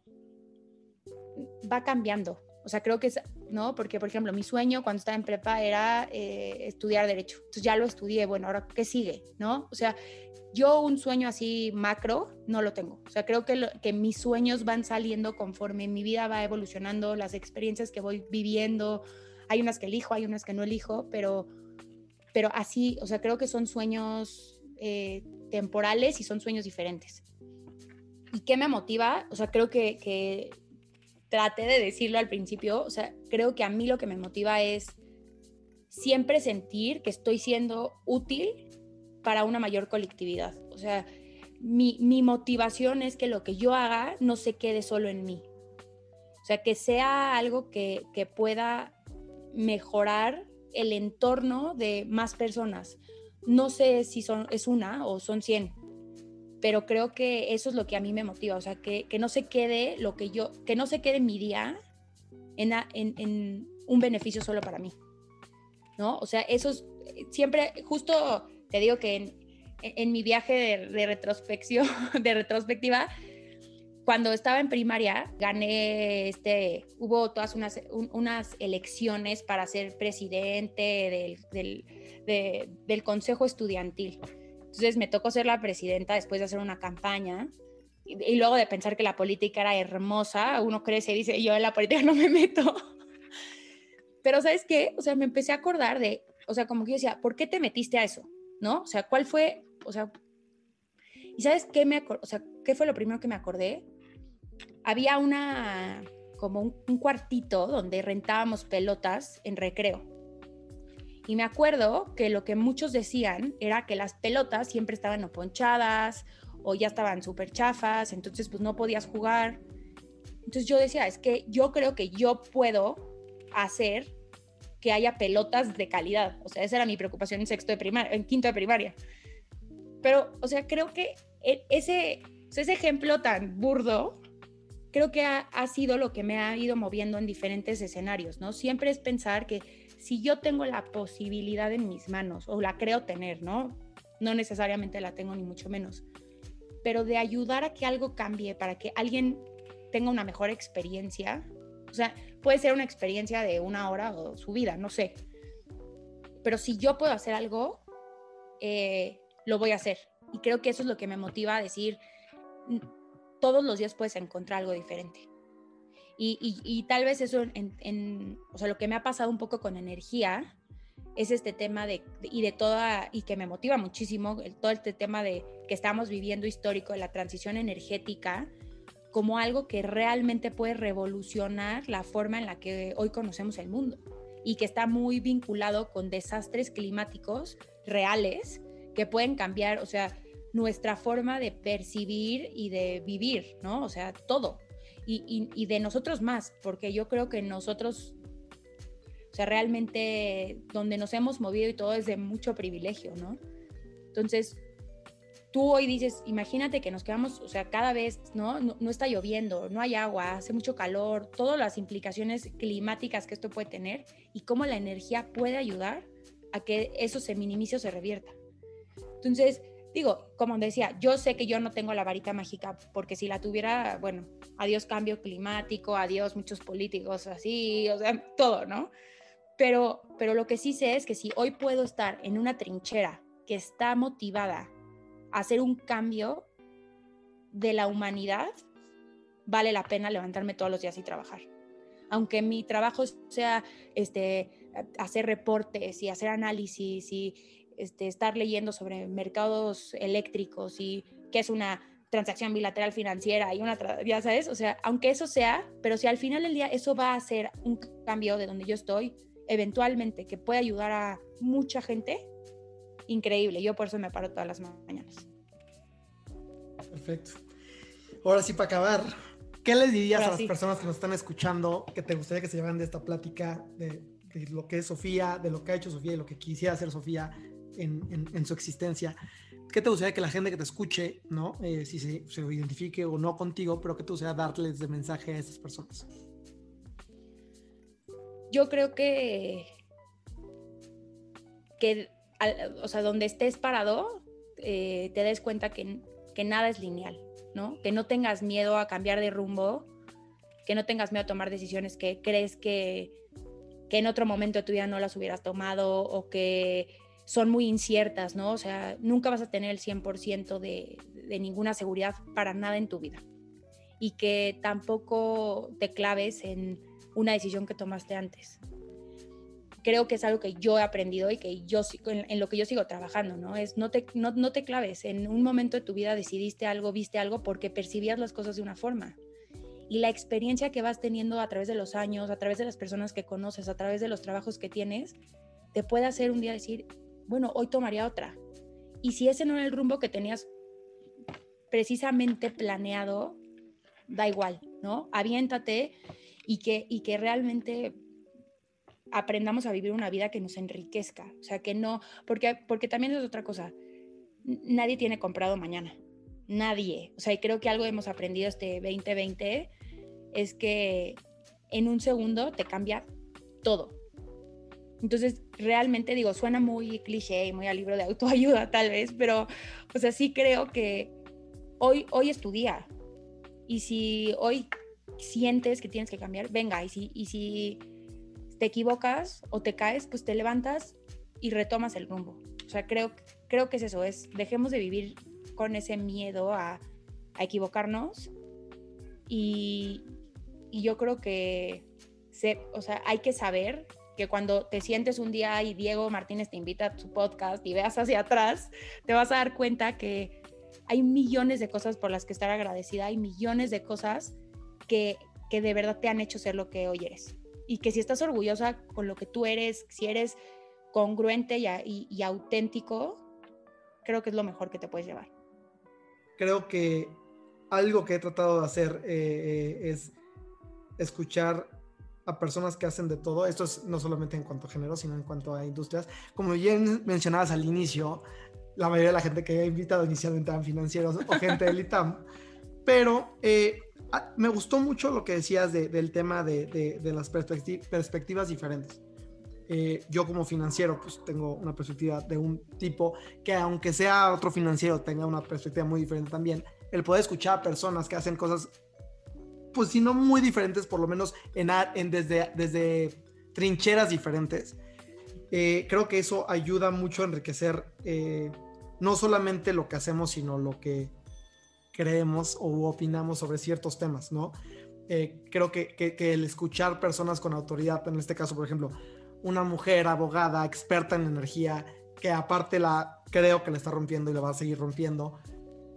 va cambiando. O sea, creo que es, ¿no? Porque, por ejemplo, mi sueño cuando estaba en prepa era eh, estudiar derecho. Entonces ya lo estudié, bueno, ahora, ¿qué sigue? ¿No? O sea, yo un sueño así macro no lo tengo. O sea, creo que, que mis sueños van saliendo conforme mi vida va evolucionando, las experiencias que voy viviendo. Hay unas que elijo, hay unas que no elijo, pero, pero así, o sea, creo que son sueños eh, temporales y son sueños diferentes. ¿Y qué me motiva? O sea, creo que, que traté de decirlo al principio, o sea, creo que a mí lo que me motiva es siempre sentir que estoy siendo útil para una mayor colectividad. O sea, mi, motivación es que lo que yo haga no se quede solo en mí. O sea, que sea algo que, que pueda mejorar el entorno de más personas. No sé si son, es una o son 100, pero creo que eso es lo que a mí me motiva, o sea, que, que no se quede lo que yo, que no se quede mi día en, en, en, un beneficio solo para mí, ¿no? O sea, eso es siempre, justo te digo que en, en mi viaje de, de, de retrospectiva, cuando estaba en primaria, gané, este, hubo todas unas, unas elecciones para ser presidente del, del, del consejo estudiantil. Entonces me tocó ser la presidenta después de hacer una campaña y, luego de pensar que la política era hermosa, uno crece y dice, yo en la política no me meto. Pero ¿sabes qué? O sea, me empecé a acordar de, o sea, como que yo decía, ¿por qué te metiste a eso? ¿No? O sea, ¿cuál fue? O sea, ¿y sabes qué me o sea, qué fue lo primero que me acordé? Había una como un cuartito donde rentábamos pelotas en recreo. Y me acuerdo que lo que muchos decían era que las pelotas siempre estaban o ponchadas o ya estaban súper chafas, entonces pues no podías jugar. Entonces yo decía, es que yo creo que yo puedo hacer que haya pelotas de calidad. O sea, esa era mi preocupación en sexto de primaria, en quinto de primaria. Pero, o sea, creo que e, ese, ese ejemplo tan burdo creo que ha, ha, sido lo que me ha ido moviendo en diferentes escenarios, ¿no? Siempre es pensar que si yo tengo la posibilidad en mis manos, o la creo tener, ¿no? No necesariamente la tengo ni mucho menos, pero de ayudar a que algo cambie, para que alguien tenga una mejor experiencia, o sea, puede ser una experiencia de una hora o su vida, no sé, pero si yo puedo hacer algo, eh, lo voy a hacer. Y creo que eso es lo que me motiva a decir, todos los días puedes encontrar algo diferente. Y, tal vez eso, en, o sea, lo que me ha pasado un poco con energía es este tema de, y de toda, y que me motiva muchísimo, todo este tema de que estamos viviendo histórico, de la transición energética, como algo que realmente puede revolucionar la forma en la que hoy conocemos el mundo y que está muy vinculado con desastres climáticos reales que pueden cambiar, o sea, nuestra forma de percibir y de vivir, ¿no? O sea, todo y, de nosotros más, porque yo creo que nosotros, o sea, realmente donde nos hemos movido y todo es de mucho privilegio, ¿no? Entonces, tú hoy dices, imagínate que nos quedamos, o sea, cada vez, ¿no? ¿no? No, está lloviendo, no hay agua, hace mucho calor, todas las implicaciones climáticas que esto puede tener y cómo la energía puede ayudar a que eso se minimice o se revierta. Entonces, digo, como decía, yo sé que yo no tengo la varita mágica, porque si la tuviera, bueno, adiós cambio climático, adiós muchos políticos así, o sea, todo, ¿no? Pero, pero lo que sí sé es que si hoy puedo estar en una trinchera que está motivada a hacer un cambio de la humanidad, vale la pena levantarme todos los días y trabajar. Aunque mi trabajo sea este, hacer reportes y hacer análisis y, este, estar leyendo sobre mercados eléctricos y qué es una transacción bilateral financiera y una, ya sabes, o sea, aunque eso sea, pero si al final del día eso va a ser un cambio de donde yo estoy, eventualmente, que puede ayudar a mucha gente, increíble. Yo por eso me paro todas las mañanas. Perfecto. Ahora sí, para acabar, ¿qué les dirías a las personas que nos están escuchando que te gustaría que se llevaran de esta plática de, de, lo que es Sofía, de lo que ha hecho Sofía y lo que quisiera hacer Sofía en, su existencia. ¿Qué te gustaría que la gente que te escuche, ¿no? Eh, si se, identifique o no contigo, pero qué te gustaría darles de mensaje a esas personas? Yo creo que, que o sea, donde estés parado, eh, te des cuenta que, que nada es lineal, ¿no? Que no tengas miedo a cambiar de rumbo, que no tengas miedo a tomar decisiones que crees que, que en otro momento de tu vida no las hubieras tomado o que son muy inciertas, ¿no? O sea, nunca vas a tener el 100% de, de ninguna seguridad para nada en tu vida. Y que tampoco te claves en una decisión que tomaste antes. Creo que es algo que yo he aprendido y que yo en, lo que yo sigo trabajando, ¿no? Es no te, no, no te claves. En un momento de tu vida decidiste algo, viste algo porque percibías las cosas de una forma y la experiencia que vas teniendo a través de los años, a través de las personas que conoces, a través de los trabajos que tienes, te puede hacer un día decir, bueno, hoy tomaría otra. Y si ese no era el rumbo que tenías precisamente planeado, da igual, ¿no? Aviéntate y que, y que realmente aprendamos a vivir una vida que nos enriquezca. O sea, que no, porque, porque también es otra cosa. Nadie tiene comprado mañana. Nadie. O sea, y creo que algo hemos aprendido este 2020 es que en un segundo te cambia todo. Entonces, realmente digo, suena muy cliché y muy al libro de autoayuda tal vez, pero, o sea, sí creo que hoy, hoy es tu día. Y si hoy sientes que tienes que cambiar, venga, y si, y si te equivocas o te caes, pues te levantas y retomas el rumbo. O sea, creo, creo que es eso, es dejemos de vivir con ese miedo a, a equivocarnos y, y, yo creo que se, o sea, hay que saber que cuando te sientes un día y Diego Martínez te invita a su podcast y veas hacia atrás, te vas a dar cuenta que hay millones de cosas por las que estar agradecida, hay millones de cosas que, que de verdad te han hecho ser lo que hoy eres. Y que si estás orgullosa con lo que tú eres, si eres congruente y, y, auténtico, creo que es lo mejor que te puedes llevar. Creo que algo que he tratado de hacer eh, eh, es escuchar a personas que hacen de todo. Esto es no solamente en cuanto a género, sino en cuanto a industrias. Como bien mencionabas al inicio, la mayoría de la gente que he invitado inicialmente eran financieros o gente del ITAM. Pero eh, me gustó mucho lo que decías del tema de, las perspectivas diferentes. Eh, yo como financiero, pues tengo una perspectiva de un tipo que aunque sea otro financiero, tenga una perspectiva muy diferente también. El poder escuchar a personas que hacen cosas, pues si no muy diferentes, por lo menos en, desde, trincheras diferentes. Eh, creo que eso ayuda mucho a enriquecer eh, no solamente lo que hacemos, sino lo que creemos o opinamos sobre ciertos temas, ¿no? creo que, que, el escuchar personas con autoridad, en este caso, por ejemplo, una mujer abogada, experta en energía, que aparte la creo que la está rompiendo y la va a seguir rompiendo,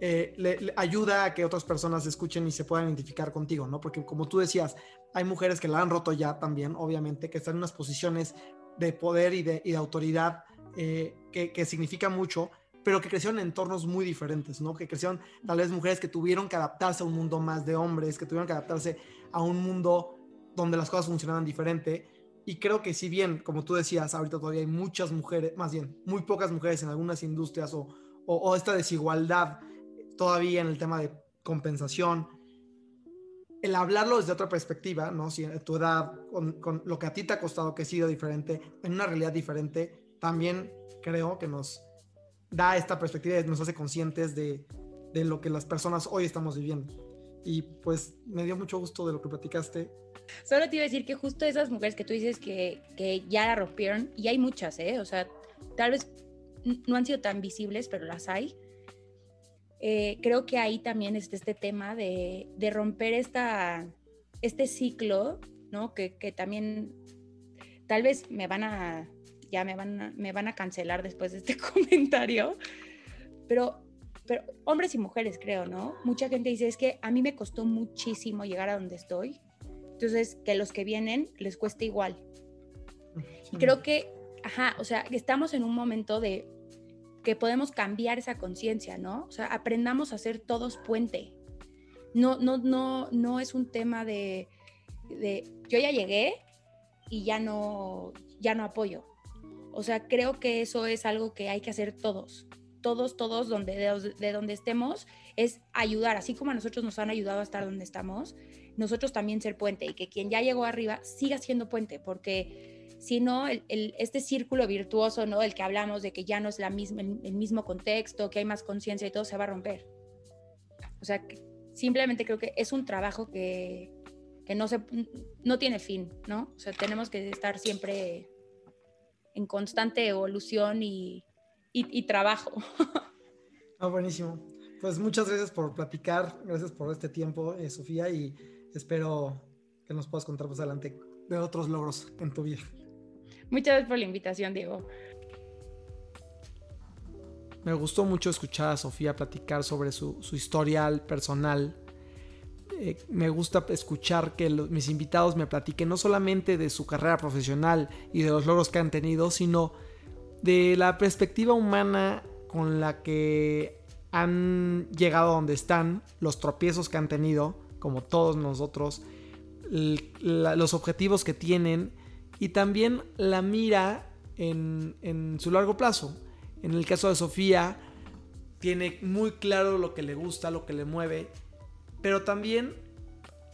eh, le, ayuda a que otras personas escuchen y se puedan identificar contigo, ¿no? Porque como tú decías, hay mujeres que la han roto ya también, obviamente, que están en unas posiciones de poder y de, autoridad eh, que, que significa mucho, pero que crecieron en entornos muy diferentes, ¿no? Que crecieron tal vez mujeres que tuvieron que adaptarse a un mundo más de hombres, que tuvieron que adaptarse a un mundo donde las cosas funcionaban diferente y creo que si bien, como tú decías, ahorita todavía hay muchas mujeres, más bien, muy pocas mujeres en algunas industrias o, o, esta desigualdad todavía en el tema de compensación, el hablarlo desde otra perspectiva, ¿no? Si tu edad, con, lo que a ti te ha costado, que ha sido diferente, en una realidad diferente, también creo que nos da esta perspectiva y nos hace conscientes de, de lo que las personas hoy estamos viviendo. Y pues me dio mucho gusto de lo que platicaste Solo te iba a decir que justo esas mujeres que tú dices que, que ya la rompieron, y hay muchas, ¿eh? O sea, tal vez no han sido tan visibles, pero las hay. Eh, creo que ahí también está este tema de, de romper esta, este ciclo, ¿no? Que, que, también tal vez me van a, ya me van a, me van a cancelar después de este comentario, pero, pero hombres y mujeres creo, ¿no? Mucha gente dice, es que a mí me costó muchísimo llegar a donde estoy entonces, que los que vienen les cueste igual. Y creo que, ajá, o sea, estamos en un momento de que podemos cambiar esa conciencia, ¿no? O sea, aprendamos a ser todos puente. No, no, no, no es un tema de, de yo ya llegué y ya no, ya no apoyo. O sea, creo que eso es algo que hay que hacer todos. Todos, todos, donde, de, de donde estemos, es ayudar, así como a nosotros nos han ayudado a estar donde estamos, nosotros también ser puente y que quien ya llegó arriba siga siendo puente, porque si no, el, este círculo virtuoso, ¿no? El que hablamos de que ya no es la misma, el, mismo contexto, que hay más conciencia y todo se va a romper. O sea, simplemente creo que es un trabajo que, que no, se, no tiene fin, ¿no? O sea, tenemos que estar siempre en constante evolución y, y, trabajo. Ah, buenísimo. Pues muchas gracias por platicar, gracias por este tiempo, eh, Sofía, y espero que nos puedas contar más adelante de otros logros en tu vida. Muchas gracias por la invitación, Diego. Me gustó mucho escuchar a Sofía platicar sobre su, historial personal. Eh, me gusta escuchar que mis invitados me platiquen no solamente de su carrera profesional y de los logros que han tenido, sino de la perspectiva humana con la que han llegado a donde están, los tropiezos que han tenido como todos nosotros, los objetivos que tienen y también la mira en, su largo plazo. En el caso de Sofía, tiene muy claro lo que le gusta, lo que le mueve, pero también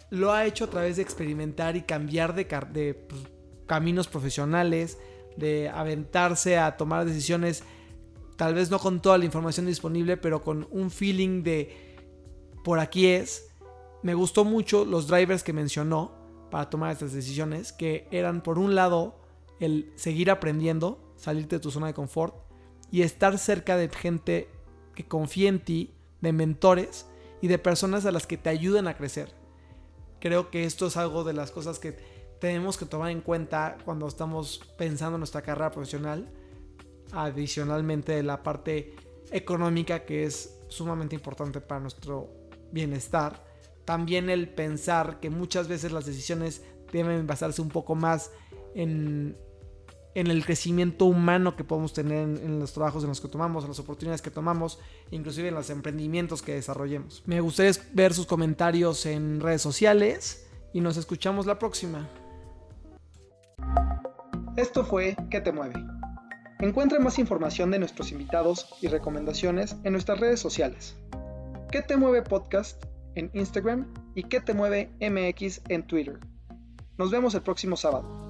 lo ha hecho a través de experimentar y cambiar de, de pues, caminos profesionales, de aventarse a tomar decisiones, tal vez no con toda la información disponible, pero con un feeling de por aquí es, me gustó mucho los drivers que mencionó para tomar estas decisiones, que eran por un lado el seguir aprendiendo, salirte de tu zona de confort y estar cerca de gente que confíe en ti, de mentores y de personas a las que te ayuden a crecer. Creo que esto es algo de las cosas que tenemos que tomar en cuenta cuando estamos pensando en nuestra carrera profesional, adicionalmente de la parte económica que es sumamente importante para nuestro bienestar también el pensar que muchas veces las decisiones deben basarse un poco más en, el crecimiento humano que podemos tener en, los trabajos en los que tomamos, en las oportunidades que tomamos, inclusive en los emprendimientos que desarrollemos. Me gustaría ver sus comentarios en redes sociales y nos escuchamos la próxima. Esto fue ¿Qué te mueve? Encuentra más información de nuestros invitados y recomendaciones en nuestras redes sociales. ¿Qué te mueve podcast en Instagram y qué te mueve MX en Twitter? Nos vemos el próximo sábado.